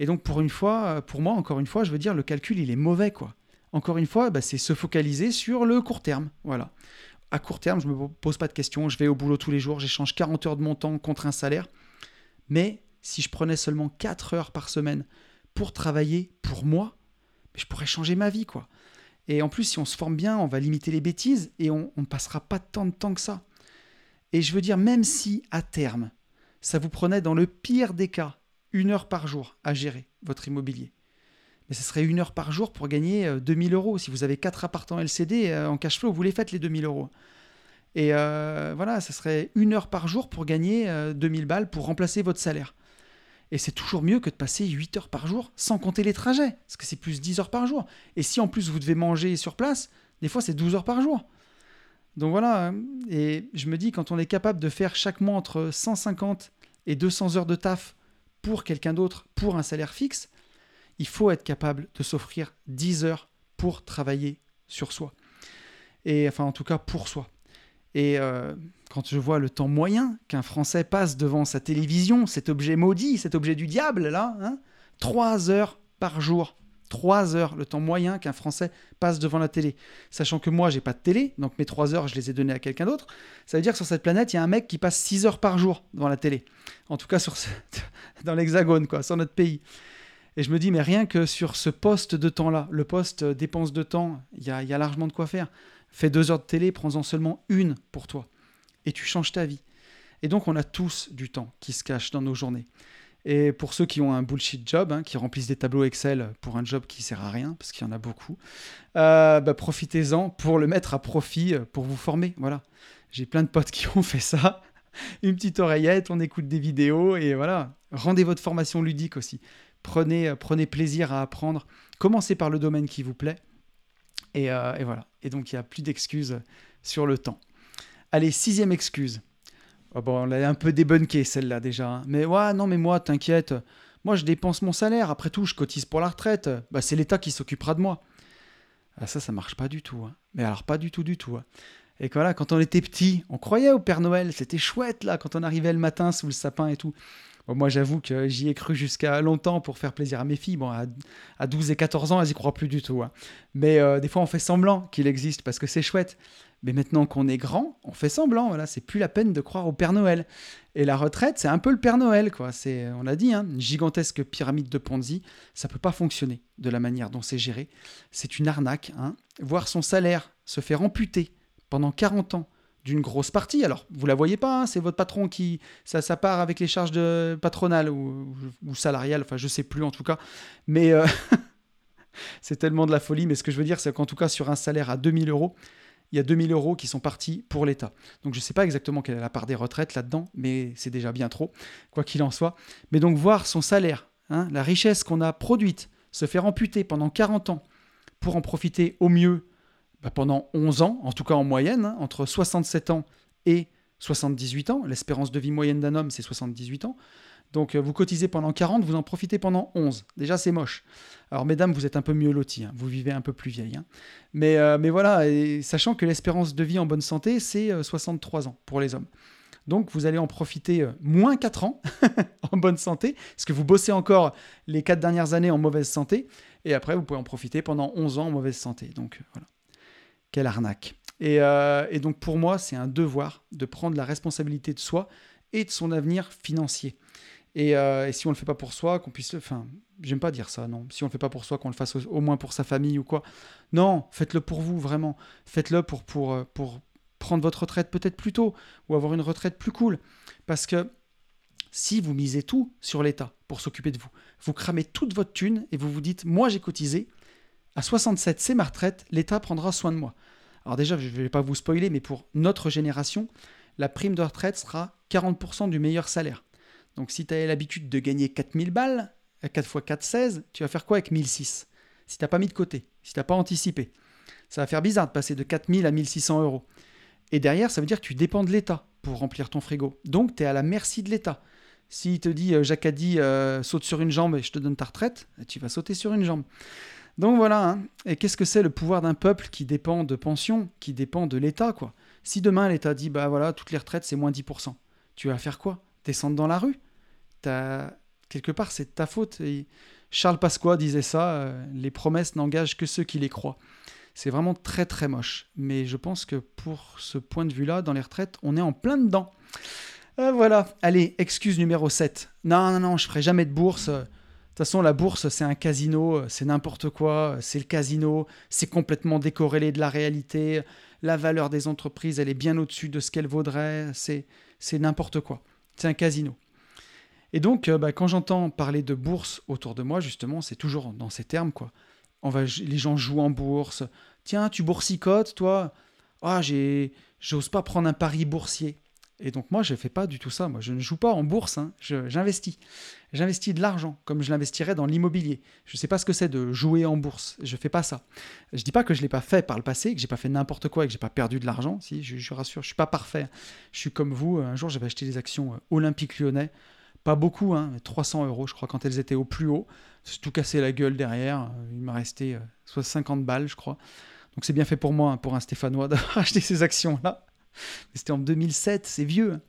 Et donc fois, pour moi, encore une fois, je veux dire, le calcul, il est mauvais, quoi. Encore une fois, bah, c'est se focaliser sur le court terme, voilà. À court terme, je ne me pose pas de questions, je vais au boulot tous les jours, j'échange 40 heures de mon temps contre un salaire, mais si je prenais seulement 4 heures par semaine pour travailler pour moi, je pourrais changer ma vie, quoi. Et en plus, si on se forme bien, on va limiter les bêtises et on ne passera pas tant de temps que ça. Et je veux dire, même si à terme, ça vous prenait dans le pire des cas une heure par jour à gérer votre immobilier, mais ce serait une heure par jour pour gagner 2000 euh, euros. Si vous avez 4 appartements LCD euh, en cash flow, vous les faites les 2000 euros. Et euh, voilà, ça serait une heure par jour pour gagner 2000 balles pour remplacer votre salaire. Et c'est toujours mieux que de passer 8 heures par jour sans compter les trajets, parce que c'est plus 10 heures par jour. Et si en plus vous devez manger sur place, des fois c'est 12 heures par jour. Donc voilà, et je me dis, quand on est capable de faire chaque mois entre 150 et 200 heures de taf pour quelqu'un d'autre, pour un salaire fixe, il faut être capable de s'offrir 10 heures pour travailler sur soi. Et enfin, en tout cas, pour soi. Et euh, quand je vois le temps moyen qu'un Français passe devant sa télévision, cet objet maudit, cet objet du diable, là, hein, 3 heures par jour. 3 heures, le temps moyen qu'un Français passe devant la télé. Sachant que moi, j'ai pas de télé, donc mes 3 heures, je les ai données à quelqu'un d'autre. Ça veut dire que sur cette planète, il y a un mec qui passe 6 heures par jour devant la télé. En tout cas, sur dans l'hexagone, quoi, sur notre pays. Et je me dis, mais rien que sur ce poste de temps-là, le poste dépense de temps, il y a, y a largement de quoi faire. Fais deux heures de télé, prends-en seulement une pour toi et tu changes ta vie. Et donc on a tous du temps qui se cache dans nos journées. Et pour ceux qui ont un bullshit job, hein, qui remplissent des tableaux Excel pour un job qui sert à rien, parce qu'il y en a beaucoup, euh, bah, profitez-en pour le mettre à profit, euh, pour vous former. Voilà. J'ai plein de potes qui ont fait ça. Une petite oreillette, on écoute des vidéos et voilà. Rendez votre formation ludique aussi. Prenez, euh, prenez plaisir à apprendre. Commencez par le domaine qui vous plaît. Et, et voilà. Et donc il n'y a plus d'excuses sur le temps. Allez, sixième excuse. Oh bon, on l'a un peu débunké celle-là déjà. Hein. Mais ouais, non, mais moi, t'inquiète. Moi, je dépense mon salaire. Après tout, je cotise pour la retraite. Bah, c'est l'État qui s'occupera de moi. Ah, ça, ça marche pas du tout. Hein. Mais alors, pas du tout, du tout. Hein. Et voilà, quand on était petit, on croyait au Père Noël. C'était chouette, là, quand on arrivait le matin sous le sapin et tout. moi, j'avoue que j'y ai cru jusqu'à longtemps pour faire plaisir à mes filles. Bon, à, 12 et 14 ans, elles y croient plus du tout. Mais euh, des fois, on fait semblant qu'il existe parce que c'est chouette. Mais maintenant qu'on est grand, on fait semblant. Voilà, c'est plus la peine de croire au Père Noël. Et la retraite, c'est un peu le Père Noël, quoi. On l'a dit, hein, une gigantesque pyramide de Ponzi. Ça peut pas fonctionner de la manière dont c'est géré. C'est une arnaque. Hein. Voir son salaire se faire amputer pendant 40 ans d'une grosse partie. Alors, vous la voyez pas, hein, c'est votre patron qui. Ça, ça part avec les charges patronales ou, ou salariales, enfin, je sais plus en tout cas. Mais euh, c'est tellement de la folie. Mais ce que je veux dire, c'est qu'en tout cas, sur un salaire à 2000 euros, il y a 2000 euros qui sont partis pour l'État. Donc je ne sais pas exactement quelle est la part des retraites là-dedans, mais c'est déjà bien trop, quoi qu'il en soit. Mais donc voir son salaire, hein, la richesse qu'on a produite, se faire amputer pendant 40 ans pour en profiter au mieux bah, pendant 11 ans, en tout cas en moyenne, hein, entre 67 ans et 78 ans. L'espérance de vie moyenne d'un homme, c'est 78 ans. Donc euh, vous cotisez pendant 40, vous en profitez pendant 11. Déjà, c'est moche. Alors, mesdames, vous êtes un peu mieux lotis, hein. vous vivez un peu plus vieille. Hein. Mais, euh, mais voilà, et sachant que l'espérance de vie en bonne santé, c'est 63 euh, ans pour les hommes. Donc, vous allez en profiter moins 4 ans en bonne santé, parce que vous bossez encore les 4 dernières années en mauvaise santé, et après, vous pouvez en profiter pendant 11 ans en mauvaise santé. Donc, voilà. Quelle arnaque. Et, et donc, pour moi, c'est un devoir de prendre la responsabilité de soi et de son avenir financier. Et, euh, si on le fait pas pour soi, qu'on puisse le. Enfin, j'aime pas dire ça, non. Si on le fait pas pour soi, qu'on le fasse au, moins pour sa famille ou quoi. Non, faites-le pour vous, vraiment. Faites-le pour, pour, euh, pour prendre votre retraite peut-être plus tôt ou avoir une retraite plus cool. Parce que si vous misez tout sur l'État pour s'occuper de vous, vous cramez toute votre thune et vous vous dites Moi, j'ai cotisé. À 67, c'est ma retraite, l'État prendra soin de moi. Alors déjà, je ne vais pas vous spoiler, mais pour notre génération, la prime de retraite sera 40% du meilleur salaire. Donc si tu as l'habitude de gagner 4000 balles, 4 x 4, 16, tu vas faire quoi avec 1006 Si tu n'as pas mis de côté, si tu n'as pas anticipé. Ça va faire bizarre de passer de 4000 à 1600 euros. Et derrière, ça veut dire que tu dépends de l'État pour remplir ton frigo. Donc tu es à la merci de l'État. S'il te dit, euh, Jacques a dit, euh, saute sur une jambe et je te donne ta retraite, tu vas sauter sur une jambe. Donc voilà, hein. et qu'est-ce que c'est le pouvoir d'un peuple qui dépend de pension, qui dépend de l'État, quoi? Si demain l'État dit, bah voilà, toutes les retraites c'est moins 10%, tu vas faire quoi? Descendre dans la rue? Quelque part, c'est ta faute. Et Charles Pasqua disait ça, euh, les promesses n'engagent que ceux qui les croient. C'est vraiment très très moche. Mais je pense que pour ce point de vue-là, dans les retraites, on est en plein dedans. Euh, voilà, allez, excuse numéro 7. Non, non, non, je ferai jamais de bourse toute façon, la bourse, c'est un casino, c'est n'importe quoi, c'est le casino, c'est complètement décorrélé de la réalité. La valeur des entreprises, elle est bien au-dessus de ce qu'elle vaudrait, c'est n'importe quoi. C'est un casino. Et donc, euh, bah, quand j'entends parler de bourse autour de moi, justement, c'est toujours dans ces termes, quoi. On va, les gens jouent en bourse. Tiens, tu boursicotes, toi? Ah, j'ose pas prendre un pari boursier. Et donc moi, je ne fais pas du tout ça. Moi, je ne joue pas en bourse, hein. j'investis. J'investis de l'argent, comme je l'investirais dans l'immobilier. Je ne sais pas ce que c'est de jouer en bourse. Je ne fais pas ça. Je ne dis pas que je ne l'ai pas fait par le passé, que j'ai pas fait n'importe quoi et que j'ai pas perdu de l'argent. Si, je, je, rassure, je suis pas parfait. Je suis comme vous. Un jour, j'avais acheté des actions euh, Olympique lyonnais. Pas beaucoup, hein, 300 euros, je crois, quand elles étaient au plus haut. C'est tout cassé la gueule derrière. Il m'a resté 50 euh, balles, je crois. Donc c'est bien fait pour moi, hein, pour un Stéphanois, d'avoir acheté ces actions-là. C'était en 2007, c'est vieux.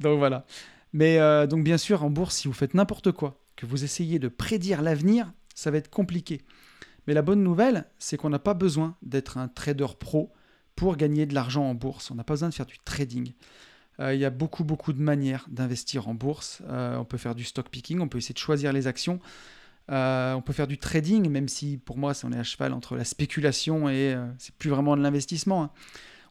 Donc voilà. Mais euh, donc bien sûr, en bourse, si vous faites n'importe quoi, que vous essayez de prédire l'avenir, ça va être compliqué. Mais la bonne nouvelle, c'est qu'on n'a pas besoin d'être un trader pro pour gagner de l'argent en bourse. On n'a pas besoin de faire du trading. Euh, il y a beaucoup, beaucoup de manières d'investir en bourse. Euh, on peut faire du stock picking, on peut essayer de choisir les actions. on peut faire du trading, même si pour moi, on est à cheval entre la spéculation et c'est plus vraiment de l'investissement. Hein.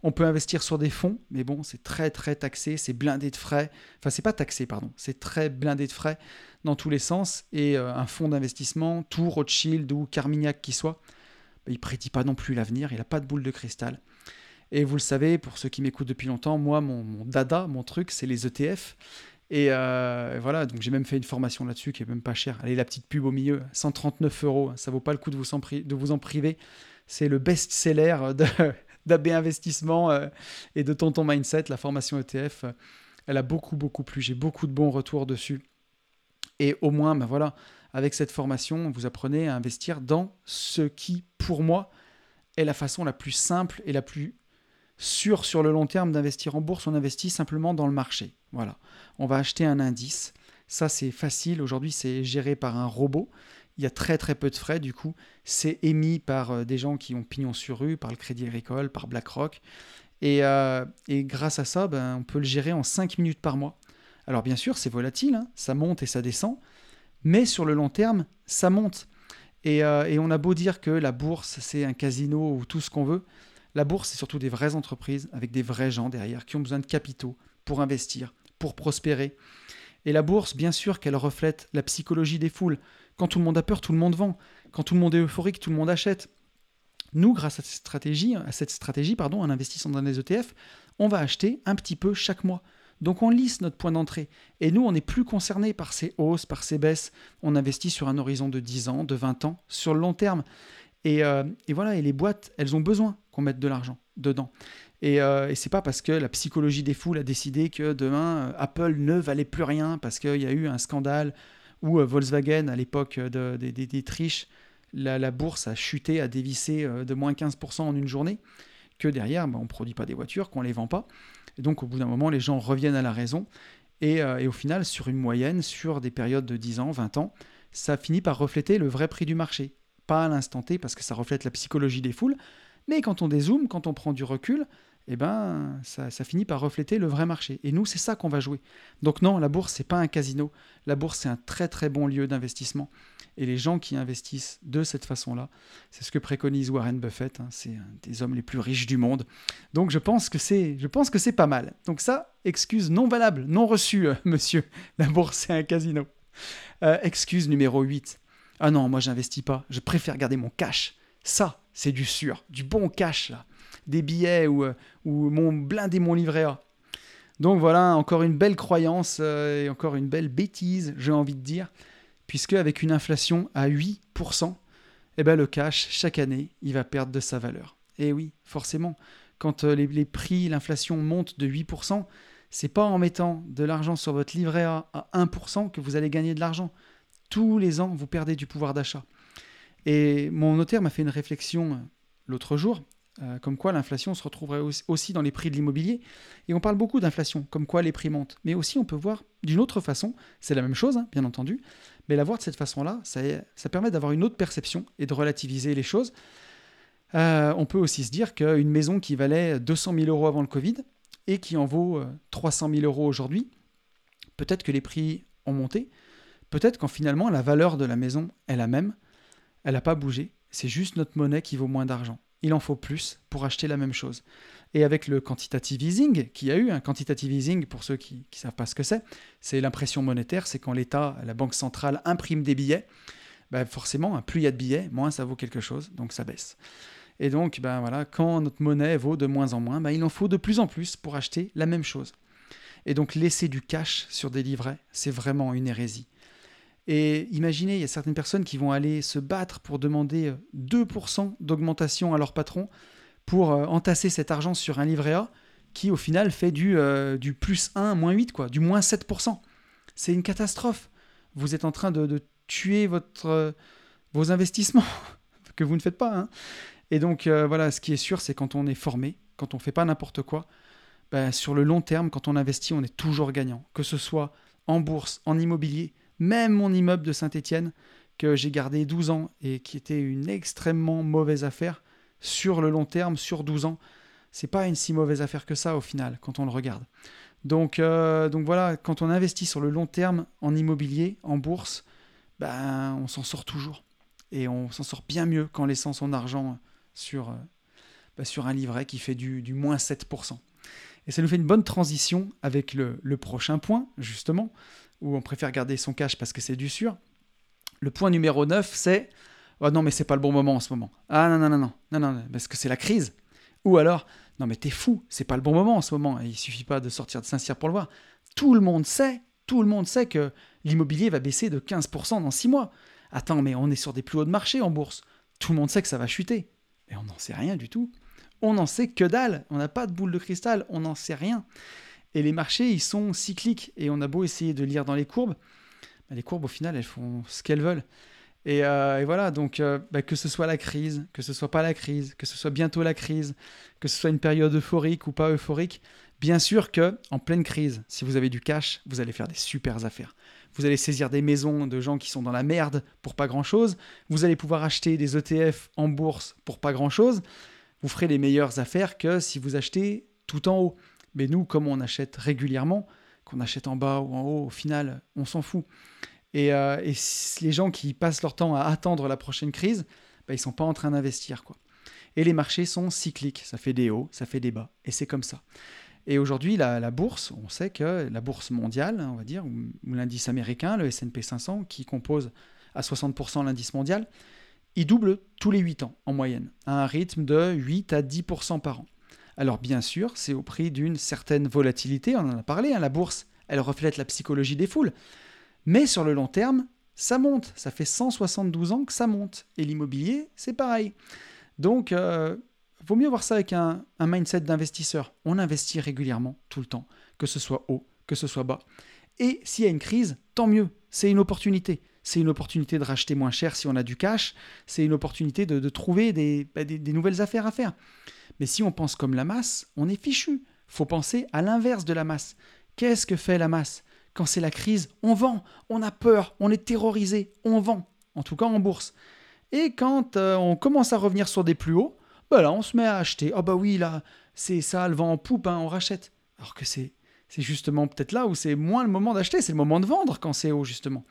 On peut investir sur des fonds, mais bon, c'est très très taxé, c'est blindé de frais. Enfin, c'est pas taxé, pardon, c'est très blindé de frais dans tous les sens. Et euh, un fonds d'investissement, tout Rothschild ou Carmignac qui soit, bah, il prédit pas non plus l'avenir, il n'a pas de boule de cristal. Et vous le savez, pour ceux qui m'écoutent depuis longtemps, moi, mon, dada, mon truc, c'est les ETF. Et euh, voilà, donc j'ai même fait une formation là-dessus qui est même pas chère. Allez, la petite pub au milieu, 139 euros, ça vaut pas le coup de vous en, priver. C'est le best-seller d'AB Investissement euh, et de Tonton Mindset, la formation ETF. Elle a beaucoup, beaucoup plu. J'ai beaucoup de bons retours dessus. Et au moins, ben voilà, avec cette formation, vous apprenez à investir dans ce qui, pour moi, est la façon la plus simple et la plus sûre sur le long terme d'investir en bourse. On investit simplement dans le marché. Voilà. On va acheter un indice. Ça, c'est facile. Aujourd'hui, c'est géré par un robot. Il y a très très peu de frais du coup. C'est émis par euh, des gens qui ont pignon sur rue, par le Crédit Agricole, par BlackRock. Et, euh, grâce à ça, ben, on peut le gérer en 5 minutes par mois. Alors bien sûr, c'est volatile, hein. ça monte et ça descend, mais sur le long terme, ça monte. Et, euh, et on a beau dire que la bourse, c'est un casino ou tout ce qu'on veut, la bourse, c'est surtout des vraies entreprises avec des vrais gens derrière qui ont besoin de capitaux pour investir, pour prospérer. Et la bourse, bien sûr qu'elle reflète la psychologie des foules. Quand tout le monde a peur, tout le monde vend. Quand tout le monde est euphorique, tout le monde achète. Nous, grâce à cette stratégie, à cette stratégie pardon, en investissant dans des ETF, on va acheter un petit peu chaque mois. Donc on lisse notre point d'entrée. Et nous, on n'est plus concerné par ces hausses, par ces baisses. On investit sur un horizon de 10 ans, de 20 ans, sur le long terme. Et, euh, voilà, et les boîtes, elles ont besoin qu'on mette de l'argent dedans. Et, euh, et c'est pas parce que la psychologie des foules a décidé que demain, euh, Apple ne valait plus rien parce qu'il y a eu un scandale ou euh, Volkswagen, à l'époque des triches, la, bourse a chuté, a dévissé de moins 15% en une journée, que derrière, bah, on ne produit pas des voitures, qu'on ne les vend pas. Et donc, au bout d'un moment, les gens reviennent à la raison. Et, au final, sur une moyenne, sur des périodes de 10 ans, 20 ans, ça finit par refléter le vrai prix du marché. Pas à l'instant T, parce que ça reflète la psychologie des foules, mais quand on dézoome, quand on prend du recul, eh ben, ça, finit par refléter le vrai marché. Et nous, c'est ça qu'on va jouer. Donc non, la bourse, c'est pas un casino. La bourse, c'est un très très bon lieu d'investissement. Et les gens qui investissent de cette façon-là, c'est ce que préconise Warren Buffett. Hein. c'est un des hommes les plus riches du monde. Donc je pense que c'est, je pense que c'est pas mal. Donc ça, excuse non valable, non reçue, euh, monsieur. La bourse, c'est un casino. Euh, excuse numéro 8. Ah non, moi, j'investis pas. Je préfère garder mon cash. Ça, c'est du sûr, du bon cash là des billets ou, euh, ou mon blindé mon livret A. Donc voilà, encore une belle croyance euh, et encore une belle bêtise, j'ai envie de dire, puisque avec une inflation à 8%, eh ben le cash, chaque année, il va perdre de sa valeur. Et oui, forcément, quand euh, les, les prix, l'inflation monte de 8%, c'est pas en mettant de l'argent sur votre livret A à 1% que vous allez gagner de l'argent. Tous les ans, vous perdez du pouvoir d'achat. Et mon notaire m'a fait une réflexion l'autre jour. Euh, comme quoi l'inflation se retrouverait aussi dans les prix de l'immobilier. Et on parle beaucoup d'inflation, comme quoi les prix montent. Mais aussi on peut voir d'une autre façon, c'est la même chose, hein, bien entendu, mais la voir de cette façon-là, ça, permet d'avoir une autre perception et de relativiser les choses. Euh, on peut aussi se dire qu'une maison qui valait 200 000 euros avant le Covid et qui en vaut 300 euh, 000 euros aujourd'hui, peut-être que les prix ont monté, peut-être qu'en finalement la valeur de la maison est la même, elle n'a pas bougé, c'est juste notre monnaie qui vaut moins d'argent il en faut plus pour acheter la même chose. Et avec le quantitative easing, qui a eu un quantitative easing, pour ceux qui ne savent pas ce que c'est, c'est l'impression monétaire, c'est quand l'État, la Banque centrale, imprime des billets, ben forcément, plus il y a de billets, moins ça vaut quelque chose, donc ça baisse. Et donc, ben voilà, quand notre monnaie vaut de moins en moins, ben il en faut de plus en plus pour acheter la même chose. Et donc laisser du cash sur des livrets, c'est vraiment une hérésie. Et imaginez, il y a certaines personnes qui vont aller se battre pour demander 2% euh, d'augmentation à leur patron pour euh, entasser cet argent sur un livret A qui au final fait du, euh, du plus 1, moins 8, quoi, du moins 7%. C'est une catastrophe. Vous êtes en train de, tuer votre, vos investissements que vous ne faites pas. Hein. Et donc voilà, ce qui est sûr, c'est quand on est formé, quand on ne fait pas n'importe quoi, ben, sur le long terme, quand on investit, on est toujours gagnant. Que ce soit en bourse, en immobilier, même mon immeuble de Saint-Étienne, que j'ai gardé 12 ans et qui était une extrêmement mauvaise affaire, sur le long terme, sur 12 ans, c'est pas une si mauvaise affaire que ça au final, quand on le regarde. Donc, euh, donc voilà, quand on investit sur le long terme en immobilier, en bourse, ben, on s'en sort toujours. Et on s'en sort bien mieux qu'en laissant son argent sur, euh, ben, sur un livret qui fait du, du, moins 7%. Et ça nous fait une bonne transition avec le, le prochain point, justement où on préfère garder son cash parce que c'est du sûr. Le point numéro 9, c'est oh non, mais c'est pas le bon moment en ce moment. Ah non, non, non, non, non, non, parce que c'est la crise. Ou alors, non, mais t'es fou, c'est pas le bon moment en ce moment. il suffit pas de sortir de Saint-Cyr pour le voir. Tout le monde sait, tout le monde sait que l'immobilier va baisser de 15% dans 6 mois. Attends, mais on est sur des plus hauts de marché en bourse. Tout le monde sait que ça va chuter. Et on n'en sait rien du tout. On n'en sait que dalle. On n'a pas de boule de cristal. On n'en sait rien. Et les marchés, ils sont cycliques. Et on a beau essayer de lire dans les courbes, bah, les courbes, au final, elles font ce qu'elles veulent. Et, euh, voilà, donc euh, bah, que ce soit la crise, que ce soit pas la crise, que ce soit bientôt la crise, que ce soit une période euphorique ou pas euphorique, bien sûr que en pleine crise, si vous avez du cash, vous allez faire des super affaires. Vous allez saisir des maisons de gens qui sont dans la merde pour pas grand chose. Vous allez pouvoir acheter des ETF en bourse pour pas grand chose. Vous ferez les meilleures affaires que si vous achetez tout en haut. Mais nous, comme on achète régulièrement, qu'on achète en bas ou en haut, au final, on s'en fout. Et, euh, les gens qui passent leur temps à attendre la prochaine crise, bah, ils ne sont pas en train d'investir. quoi. Et les marchés sont cycliques, ça fait des hauts, ça fait des bas, et c'est comme ça. Et aujourd'hui, la, bourse, on sait que la bourse mondiale, on va dire, ou, l'indice américain, le S&P 500, qui compose à 60% l'indice mondial, il double tous les 8 ans en moyenne, à un rythme de 8 à 10% par an. Alors bien sûr, c'est au prix d'une certaine volatilité, on en a parlé, hein, la bourse, elle reflète la psychologie des foules. Mais sur le long terme, ça monte, ça fait 172 ans que ça monte. Et l'immobilier, c'est pareil. Donc, euh, vaut mieux voir ça avec un, mindset d'investisseur. On investit régulièrement, tout le temps, que ce soit haut, que ce soit bas. Et s'il y a une crise, tant mieux, c'est une opportunité. C'est une opportunité de racheter moins cher si on a du cash, c'est une opportunité de, trouver bah, des nouvelles affaires à faire. Mais si on pense comme la masse, on est fichu. Faut penser à l'inverse de la masse. Qu'est-ce que fait la masse? Quand c'est la crise, on vend, on a peur, on est terrorisé, on vend, en tout cas en bourse. Et quand euh, on commence à revenir sur des plus hauts, bah là on se met à acheter. Ah bah oui, là, c'est ça, le vent en poupe, hein, on rachète. Alors que c'est c'est justement peut-être là où c'est moins le moment d'acheter, c'est le moment de vendre quand c'est haut, justement.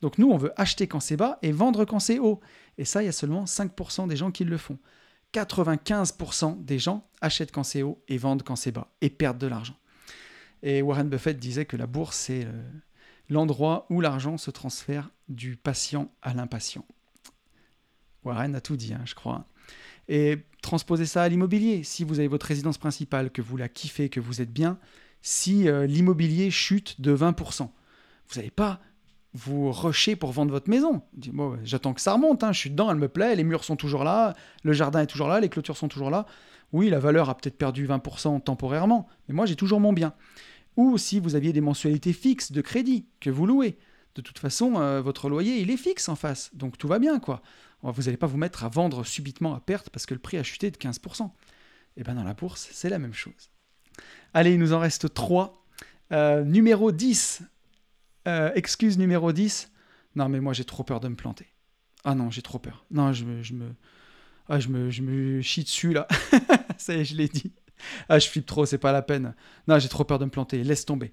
Donc nous, on veut acheter quand c'est bas et vendre quand c'est haut. Et ça, il y a seulement 5% des gens qui le font. 95% des gens achètent quand c'est haut et vendent quand c'est bas et perdent de l'argent. Et Warren Buffett disait que la bourse, c'est l'endroit où l'argent se transfère du patient à l'impatient. Warren a tout dit, hein, je crois. Et transposez ça à l'immobilier. Si vous avez votre résidence principale, que vous la kiffez, que vous êtes bien, si euh, l'immobilier chute de 20%, vous n'allez pas vous rusher pour vendre votre maison. J'attends que ça remonte, hein, je suis dedans, elle me plaît, les murs sont toujours là, le jardin est toujours là, les clôtures sont toujours là. Oui, la valeur a peut-être perdu 20% temporairement, mais moi j'ai toujours mon bien. Ou si vous aviez des mensualités fixes de crédit que vous louez. De toute façon, euh, votre loyer, il est fixe en face, donc tout va bien, quoi. Vous n'allez pas vous mettre à vendre subitement à perte parce que le prix a chuté de 15%. Et bien dans la bourse, c'est la même chose. Allez, il nous en reste 3. Euh, numéro 10, euh, excuse numéro 10. Non, mais moi j'ai trop peur de me planter. Ah non, j'ai trop peur. Non, je me, je me, ah, je me, je me chie dessus là. Ça y est, je l'ai dit. Ah, je flippe trop, c'est pas la peine. Non, j'ai trop peur de me planter. Laisse tomber.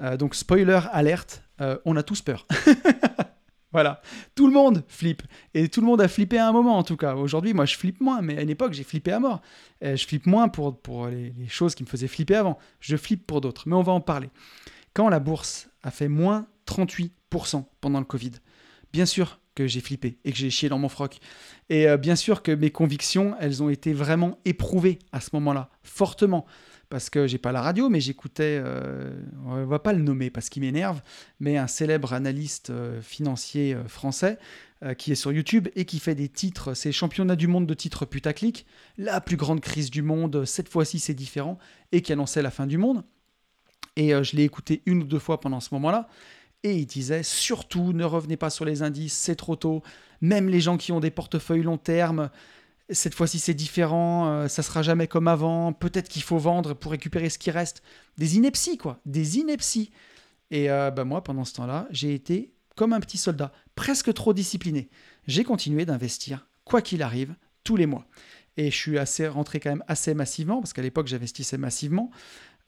Euh, donc, spoiler alerte, euh, on a tous peur. voilà. Tout le monde flippe. Et tout le monde a flippé à un moment, en tout cas. Aujourd'hui, moi, je flippe moins, mais à une époque, j'ai flippé à mort. je flippe moins pour, pour les, les, choses qui me faisaient flipper avant. Je flippe pour d'autres. Mais on va en parler. Quand la bourse a fait moins 38% pendant le Covid, bien sûr que j'ai flippé et que j'ai chié dans mon froc. Et euh, bien sûr que mes convictions, elles ont été vraiment éprouvées à ce moment-là, fortement. Parce que j'ai pas la radio, mais j'écoutais, euh, on va pas le nommer parce qu'il m'énerve, mais un célèbre analyste euh, financier français qui est sur YouTube et qui fait des titres, c'est championnat du monde de titres putaclic, la plus grande crise du monde, cette fois-ci c'est différent, et qui annonçait la fin du monde. Et euh, je l'ai écouté une ou deux fois pendant ce moment-là. Et il disait surtout ne revenez pas sur les indices, c'est trop tôt. Même les gens qui ont des portefeuilles long terme, cette fois-ci c'est différent, euh, ça sera jamais comme avant. Peut-être qu'il faut vendre pour récupérer ce qui reste. Des inepties quoi, des inepties. Et euh, bah, moi pendant ce temps-là, j'ai été comme un petit soldat, presque trop discipliné. J'ai continué d'investir quoi qu'il arrive tous les mois. Et je suis assez rentré quand même assez massivement parce qu'à l'époque j'investissais massivement.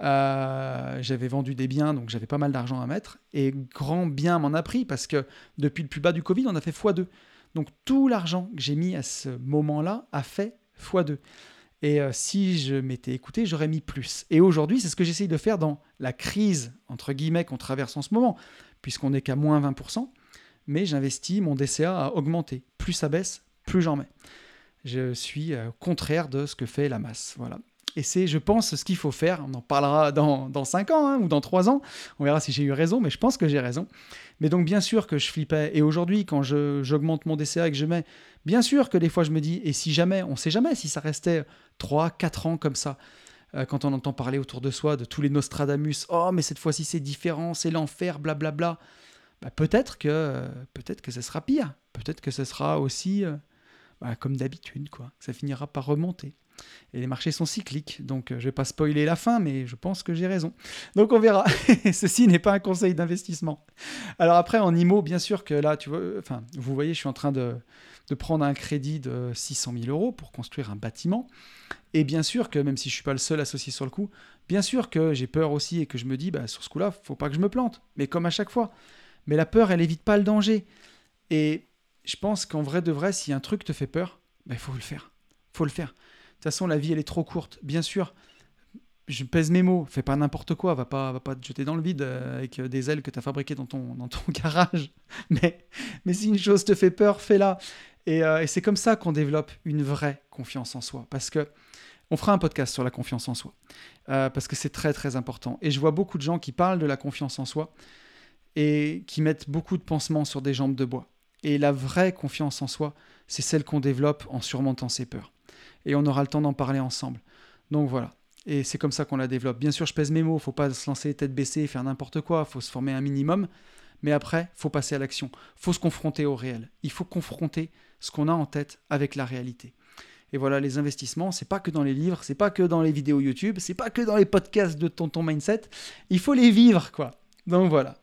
Euh, j'avais vendu des biens, donc j'avais pas mal d'argent à mettre. Et grand bien m'en a pris parce que depuis le plus bas du Covid, on a fait x2. Donc tout l'argent que j'ai mis à ce moment-là a fait x2. Et euh, si je m'étais écouté, j'aurais mis plus. Et aujourd'hui, c'est ce que j'essaye de faire dans la crise, entre guillemets, qu'on traverse en ce moment, puisqu'on n'est qu'à moins 20%. Mais j'investis, mon DCA a augmenté. Plus ça baisse, plus j'en mets. Je suis euh, contraire de ce que fait la masse. Voilà. Et c'est, je pense, ce qu'il faut faire. On en parlera dans, dans 5 ans hein, ou dans 3 ans. On verra si j'ai eu raison, mais je pense que j'ai raison. Mais donc, bien sûr que je flippais. Et aujourd'hui, quand j'augmente mon DCA et que je mets, bien sûr que des fois, je me dis, et si jamais, on sait jamais si ça restait 3, 4 ans comme ça. Euh, quand on entend parler autour de soi de tous les Nostradamus, oh, mais cette fois-ci, c'est différent, c'est l'enfer, blablabla. Bah, peut-être que, peut-être que ce sera pire. Peut-être que ce sera aussi, euh, bah, comme d'habitude, quoi. Ça finira par remonter. Et les marchés sont cycliques, donc euh, je ne vais pas spoiler la fin, mais je pense que j'ai raison. Donc on verra. Ceci n'est pas un conseil d'investissement. Alors après, en IMO, bien sûr que là, tu vois, enfin, vous voyez, je suis en train de, prendre un crédit de 600 000 euros pour construire un bâtiment. Et bien sûr que, même si je ne suis pas le seul associé sur le coup, bien sûr que j'ai peur aussi et que je me dis, bah, sur ce coup-là, faut pas que je me plante. Mais comme à chaque fois. Mais la peur, elle évite pas le danger. Et je pense qu'en vrai de vrai, si un truc te fait peur, il bah, faut le faire. faut le faire. De toute façon, la vie, elle est trop courte. Bien sûr, je pèse mes mots. Fais pas n'importe quoi. Va pas, va pas te jeter dans le vide euh, avec euh, des ailes que tu as fabriquées dans ton, dans ton garage. Mais, mais si une chose te fait peur, fais-la. Euh, et, c'est comme ça qu'on développe une vraie confiance en soi. Parce que on fera un podcast sur la confiance en soi. parce que c'est très très important. Et je vois beaucoup de gens qui parlent de la confiance en soi et qui mettent beaucoup de pansements sur des jambes de bois. Et la vraie confiance en soi, c'est celle qu'on développe en surmontant ses peurs et on aura le temps d'en parler ensemble. Donc voilà. Et c'est comme ça qu'on la développe. Bien sûr, je pèse mes mots, faut pas se lancer tête baissée et faire n'importe quoi, faut se former un minimum, mais après, faut passer à l'action. Faut se confronter au réel. Il faut confronter ce qu'on a en tête avec la réalité. Et voilà, les investissements, c'est pas que dans les livres, c'est pas que dans les vidéos YouTube, c'est pas que dans les podcasts de Tonton Mindset, il faut les vivre quoi. Donc voilà.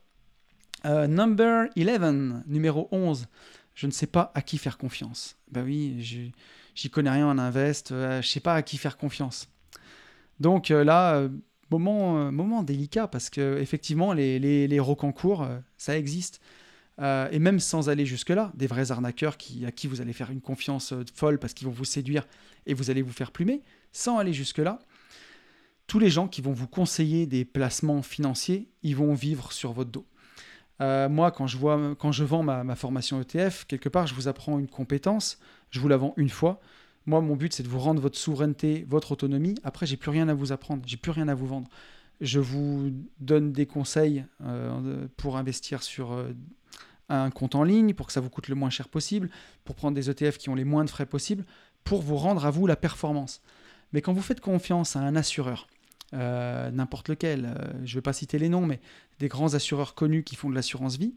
Euh, number 11, numéro 11. Je ne sais pas à qui faire confiance. Ben oui, j'y connais rien en invest, euh, je sais pas à qui faire confiance. Donc là, moment, moment délicat parce que effectivement, les, les, les rocancours, ça existe. et même sans aller jusque-là, des vrais arnaqueurs à qui vous allez faire une confiance folle parce qu'ils vont vous séduire et vous allez vous faire plumer, sans aller jusque-là, tous les gens qui vont vous conseiller des placements financiers, ils vont vivre sur votre dos. Euh, moi, quand je, vois, quand je vends ma, formation ETF, quelque part, je vous apprends une compétence, je vous la vends une fois. Moi, mon but, c'est de vous rendre votre souveraineté, votre autonomie. Après, j'ai plus rien à vous apprendre, j'ai plus rien à vous vendre. Je vous donne des conseils euh, pour investir sur euh, un compte en ligne, pour que ça vous coûte le moins cher possible, pour prendre des ETF qui ont les moins de frais possibles, pour vous rendre à vous la performance. Mais quand vous faites confiance à un assureur, euh, n'importe lequel, euh, je ne vais pas citer les noms, mais des grands assureurs connus qui font de l'assurance vie,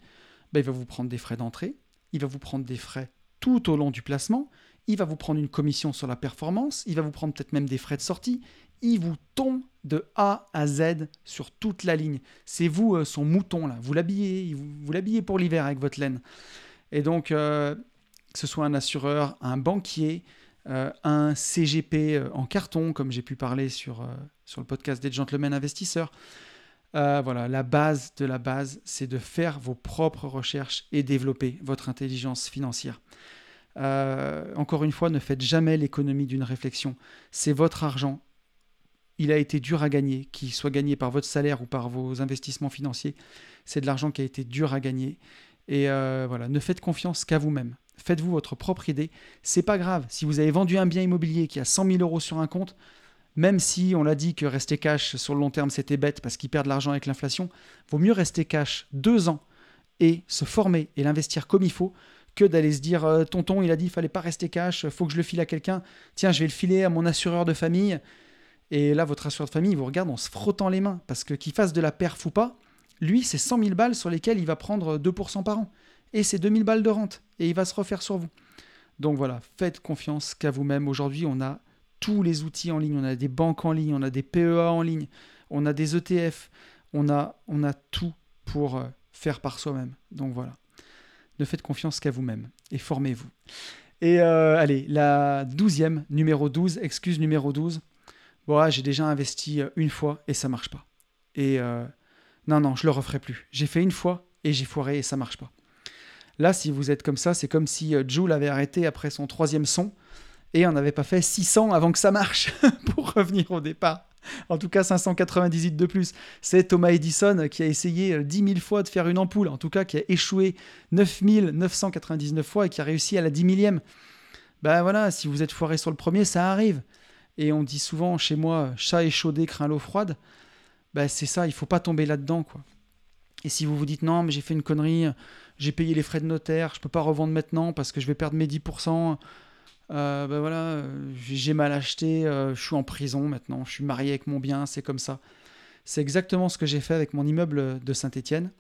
ben, il va vous prendre des frais d'entrée, il va vous prendre des frais tout au long du placement, il va vous prendre une commission sur la performance, il va vous prendre peut-être même des frais de sortie, il vous tombe de A à Z sur toute la ligne. C'est vous euh, son mouton là, vous l'habillez, vous, l'habillez pour l'hiver avec votre laine. Et donc, que ce soit un assureur, un banquier, un CGP en carton, comme j'ai pu parler sur, sur le podcast des gentlemen investisseurs. Euh, voilà, la base de la base, c'est de faire vos propres recherches et développer votre intelligence financière. Euh, encore une fois, ne faites jamais l'économie d'une réflexion. C'est votre argent. Il a été dur à gagner, qu'il soit gagné par votre salaire ou par vos investissements financiers. C'est de l'argent qui a été dur à gagner. Et euh, voilà, ne faites confiance qu'à vous-même. Faites-vous votre propre idée. C'est pas grave. Si vous avez vendu un bien immobilier qui a 100 000 euros sur un compte, même si on l'a dit que rester cash sur le long terme c'était bête parce qu'ils perdent de l'argent avec l'inflation, vaut mieux rester cash deux ans et se former et l'investir comme il faut que d'aller se dire euh, tonton il a dit il fallait pas rester cash, faut que je le file à quelqu'un, tiens je vais le filer à mon assureur de famille. Et là votre assureur de famille il vous regarde en se frottant les mains parce que qu'il fasse de la perf ou pas, lui c'est 100 000 balles sur lesquelles il va prendre 2% par an. Et c'est 2000 balles de rente et il va se refaire sur vous. Donc voilà, faites confiance qu'à vous-même. Aujourd'hui on a tous les outils en ligne. On a des banques en ligne, on a des PEA en ligne, on a des ETF, on a, on a tout pour euh, faire par soi-même. Donc voilà. Ne faites confiance qu'à vous-même et formez-vous. Et euh, allez, la douzième, numéro 12, excuse numéro 12. Bon, j'ai déjà investi euh, une fois et ça marche pas. Et non, non, je le referai plus. J'ai fait une fois et j'ai foiré et ça marche pas. Là, si vous êtes comme ça, c'est comme si Jules avait arrêté après son troisième son et on n'avait pas fait 600 avant que ça marche pour revenir au départ. En tout cas, 598 de plus. C'est Thomas Edison qui a essayé 10 euh, 000 fois de faire une ampoule, en tout cas qui a échoué 9999 fois et qui a réussi à la 10 millième. Ben voilà, si vous êtes foiré sur le premier, ça arrive. Et on dit souvent chez moi, chat échaudé craint l'eau froide. Ben c'est ça, il faut pas tomber là-dedans, quoi. Et si vous vous dites non, mais j'ai fait une connerie, j'ai payé les frais de notaire, je peux pas revendre maintenant parce que je vais perdre mes 10%, euh, ben voilà, j'ai mal acheté, euh, je suis en prison maintenant, je suis marié avec mon bien, c'est comme ça. C'est exactement ce que j'ai fait avec mon immeuble de Saint-Étienne,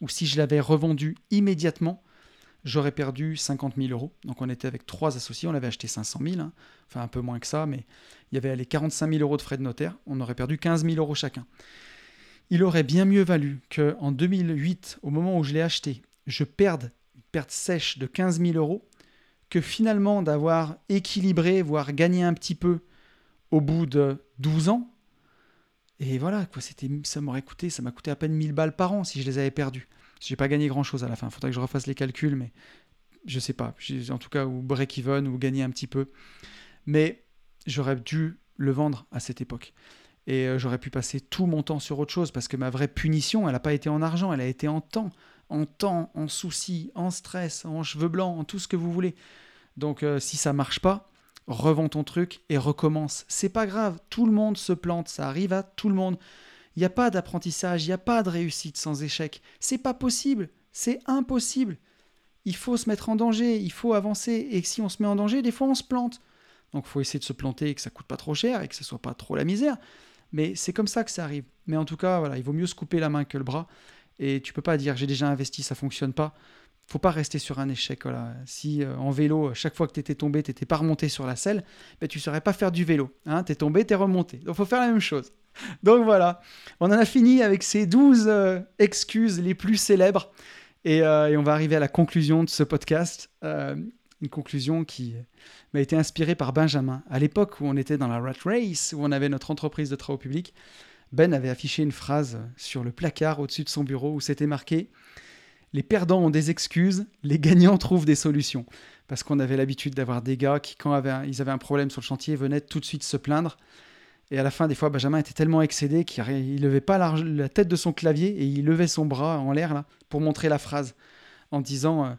où si je l'avais revendu immédiatement, j'aurais perdu 50 000 euros. Donc on était avec trois associés, on avait acheté 500 000, hein. enfin un peu moins que ça, mais il y avait les 45 000 euros de frais de notaire, on aurait perdu 15 000 euros chacun. Il aurait bien mieux valu qu'en 2008, au moment où je l'ai acheté, je perde une perte sèche de 15 000 euros que finalement d'avoir équilibré, voire gagné un petit peu au bout de 12 ans, et voilà, quoi, c'était, ça m'aurait coûté, ça m'a coûté à peine 1000 balles par an si je les avais perdus. J'ai pas gagné grand chose à la fin, il faudrait que je refasse les calculs, mais je sais pas, en tout cas, ou break-even, ou gagner un petit peu. Mais j'aurais dû le vendre à cette époque. Et euh, j'aurais pu passer tout mon temps sur autre chose, parce que ma vraie punition, elle n'a pas été en argent, elle a été en temps en temps, en soucis, en stress, en cheveux blancs, en tout ce que vous voulez. Donc euh, si ça marche pas, revends ton truc et recommence. C'est pas grave, tout le monde se plante, ça arrive à tout le monde. Il n'y a pas d'apprentissage, il n'y a pas de réussite sans échec. C'est pas possible, c'est impossible. Il faut se mettre en danger, il faut avancer. Et si on se met en danger, des fois on se plante. Donc il faut essayer de se planter et que ça coûte pas trop cher et que ce soit pas trop la misère. Mais c'est comme ça que ça arrive. Mais en tout cas, voilà, il vaut mieux se couper la main que le bras. Et tu peux pas dire j'ai déjà investi, ça fonctionne pas. Faut pas rester sur un échec. Voilà. Si euh, en vélo, chaque fois que tu étais tombé, tu n'étais pas remonté sur la selle, ben, tu ne saurais pas faire du vélo. Hein tu es tombé, tu es remonté. Donc faut faire la même chose. Donc voilà, on en a fini avec ces 12 euh, excuses les plus célèbres. Euh, et, on va arriver à la conclusion de ce podcast. une conclusion qui m'a été inspirée par Benjamin. À l'époque où on était dans la rat race, où on avait notre entreprise de travaux publics, Ben avait affiché une phrase sur le placard au-dessus de son bureau où c'était marqué Les perdants ont des excuses, les gagnants trouvent des solutions. Parce qu'on avait l'habitude d'avoir des gars qui, quand ils avaient un problème sur le chantier, venaient tout de suite se plaindre. Et à la fin, des fois, Benjamin était tellement excédé qu'il ne levait pas la, tête de son clavier et il levait son bras en l'air là pour montrer la phrase en disant euh,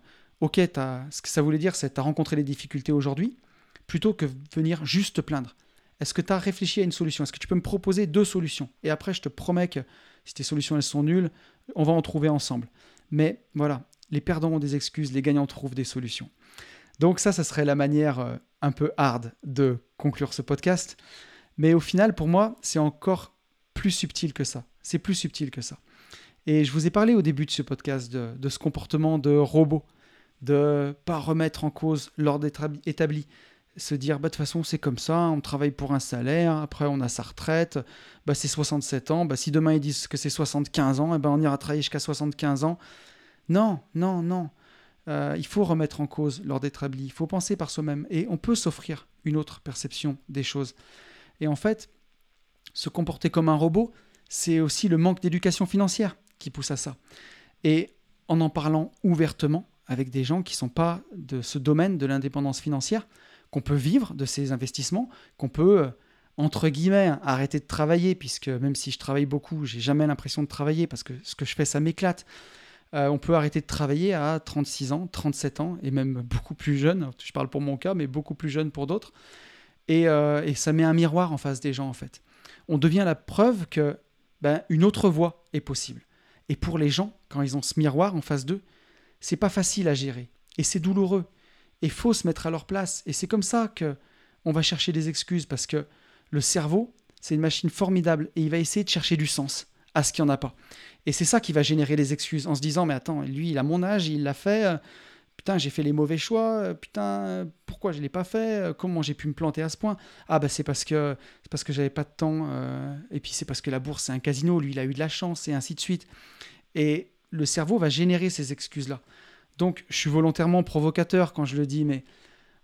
Ok, ce que ça voulait dire, c'est que tu as rencontré les difficultés aujourd'hui, plutôt que venir juste te plaindre. Est-ce que tu as réfléchi à une solution? Est-ce que tu peux me proposer deux solutions? Et après, je te promets que si tes solutions elles sont nulles, on va en trouver ensemble. Mais voilà, les perdants ont des excuses, les gagnants trouvent des solutions. Donc ça, ça serait la manière euh, un peu hard de conclure ce podcast. Mais au final, pour moi, c'est encore plus subtil que ça. C'est plus subtil que ça. Et je vous ai parlé au début de ce podcast de, ce comportement de robot de pas remettre en cause l'ordre établi, se dire bah, de toute façon c'est comme ça, on travaille pour un salaire, après on a sa retraite, bah, c'est 67 ans, bah, si demain ils disent que c'est 75 ans, et eh ben on ira travailler jusqu'à 75 ans. Non, non, non. Euh, il faut remettre en cause l'ordre établi, il faut penser par soi-même et on peut s'offrir une autre perception des choses. Et en fait, se comporter comme un robot, c'est aussi le manque d'éducation financière qui pousse à ça. Et en en parlant ouvertement, avec des gens qui ne sont pas de ce domaine de l'indépendance financière, qu'on peut vivre de ces investissements, qu'on peut, euh, entre guillemets, arrêter de travailler, puisque même si je travaille beaucoup, j'ai jamais l'impression de travailler, parce que ce que je fais, ça m'éclate. Euh, on peut arrêter de travailler à 36 ans, 37 ans, et même beaucoup plus jeune, je parle pour mon cas, mais beaucoup plus jeune pour d'autres. Et, euh, et, ça met un miroir en face des gens, en fait. On devient la preuve que ben, une autre voie est possible. Et pour les gens, quand ils ont ce miroir en face d'eux, c'est pas facile à gérer et c'est douloureux. Et faut se mettre à leur place. Et c'est comme ça que on va chercher des excuses parce que le cerveau, c'est une machine formidable et il va essayer de chercher du sens à ce qu'il n'y en a pas. Et c'est ça qui va générer les excuses en se disant mais attends, lui il a mon âge, il l'a fait. Euh, putain, j'ai fait les mauvais choix. Euh, putain, pourquoi je l'ai pas fait euh, Comment j'ai pu me planter à ce point? Ah bah c'est parce que c'est parce que j'avais pas de temps. et puis c'est parce que la bourse c'est un casino. Lui il a eu de la chance et ainsi de suite. Et le cerveau va générer ces excuses-là. Donc, je suis volontairement provocateur quand je le dis, mais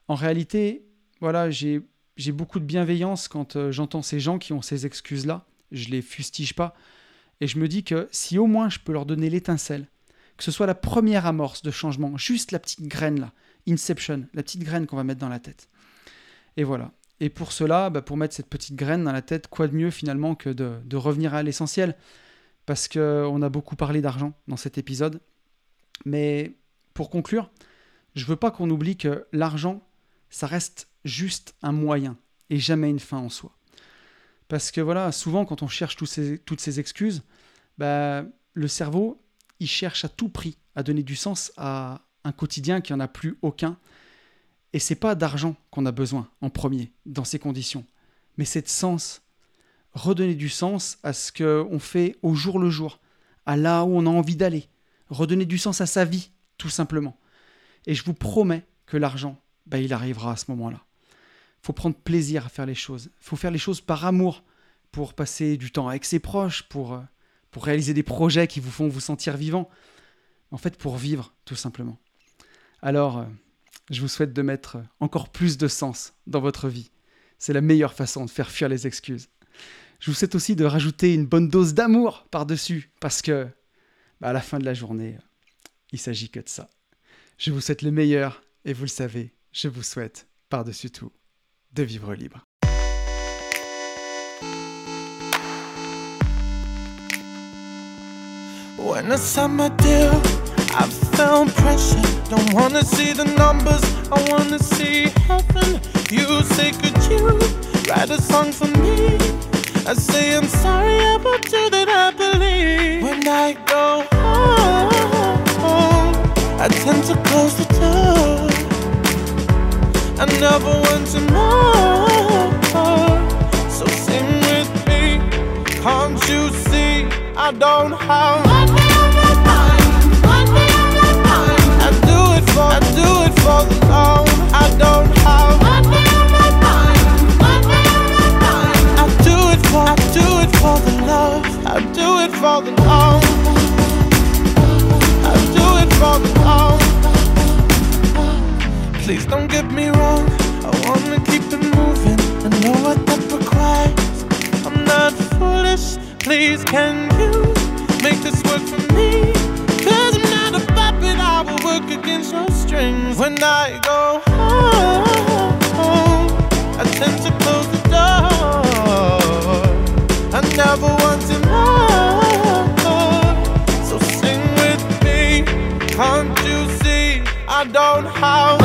en réalité, voilà, j'ai beaucoup de bienveillance quand euh, j'entends ces gens qui ont ces excuses-là. Je les fustige pas. Et je me dis que si au moins je peux leur donner l'étincelle, que ce soit la première amorce de changement, juste la petite graine là, Inception, la petite graine qu'on va mettre dans la tête. Et voilà. Et pour cela, bah, pour mettre cette petite graine dans la tête, quoi de mieux finalement que de revenir à l'essentiel? Parce qu'on a beaucoup parlé d'argent dans cet épisode. Mais pour conclure, je veux pas qu'on oublie que l'argent, ça reste juste un moyen et jamais une fin en soi. Parce que voilà, souvent quand on cherche toutes ces excuses, bah, le cerveau, il cherche à tout prix à donner du sens à un quotidien qui n'en a plus aucun. Et c'est pas d'argent qu'on a besoin en premier dans ces conditions, mais c'est de sens, redonner du sens à ce qu'on fait au jour le jour, à là où on a envie d'aller, redonner du sens à sa vie, tout simplement. Et je vous promets que l'argent, bah, il arrivera à ce moment-là. Faut prendre plaisir à faire les choses. Il faut faire les choses par amour, pour passer du temps avec ses proches, pour, euh, pour réaliser des projets qui vous font vous sentir vivant. En fait, pour vivre, tout simplement. Alors, euh, je vous souhaite de mettre encore plus de sens dans votre vie. C'est la meilleure façon de faire fuir les excuses. Je vous souhaite aussi de rajouter une bonne dose d'amour par-dessus, parce que bah, à la fin de la journée, il s'agit que de ça. Je vous souhaite le meilleur, et vous le savez, je vous souhaite, par-dessus tout, de vivre libre. When I signed my deal, I felt pressure. Don't wanna see the numbers, I wanna see heaven. You say, could you write a song for me? I say I'm sorry about you that I believe. When I go I tend to close the door. I never want to know. So sing with me. Can't you see? I don't have one on my mind. One on my mind. I do it for, I do it for the love. I don't have one on my mind. One on my mind. I do it for, I do it for the love. I do it for the love. I do it for the love. Please don't get me wrong. I wanna keep it moving. I know what that requires. I'm not foolish. Please, can you make this work for me? Cause I'm not a puppet. I will work against your strings. When I go home, I tend to close the door. I never want to more. So sing with me. Can't you see? I don't have.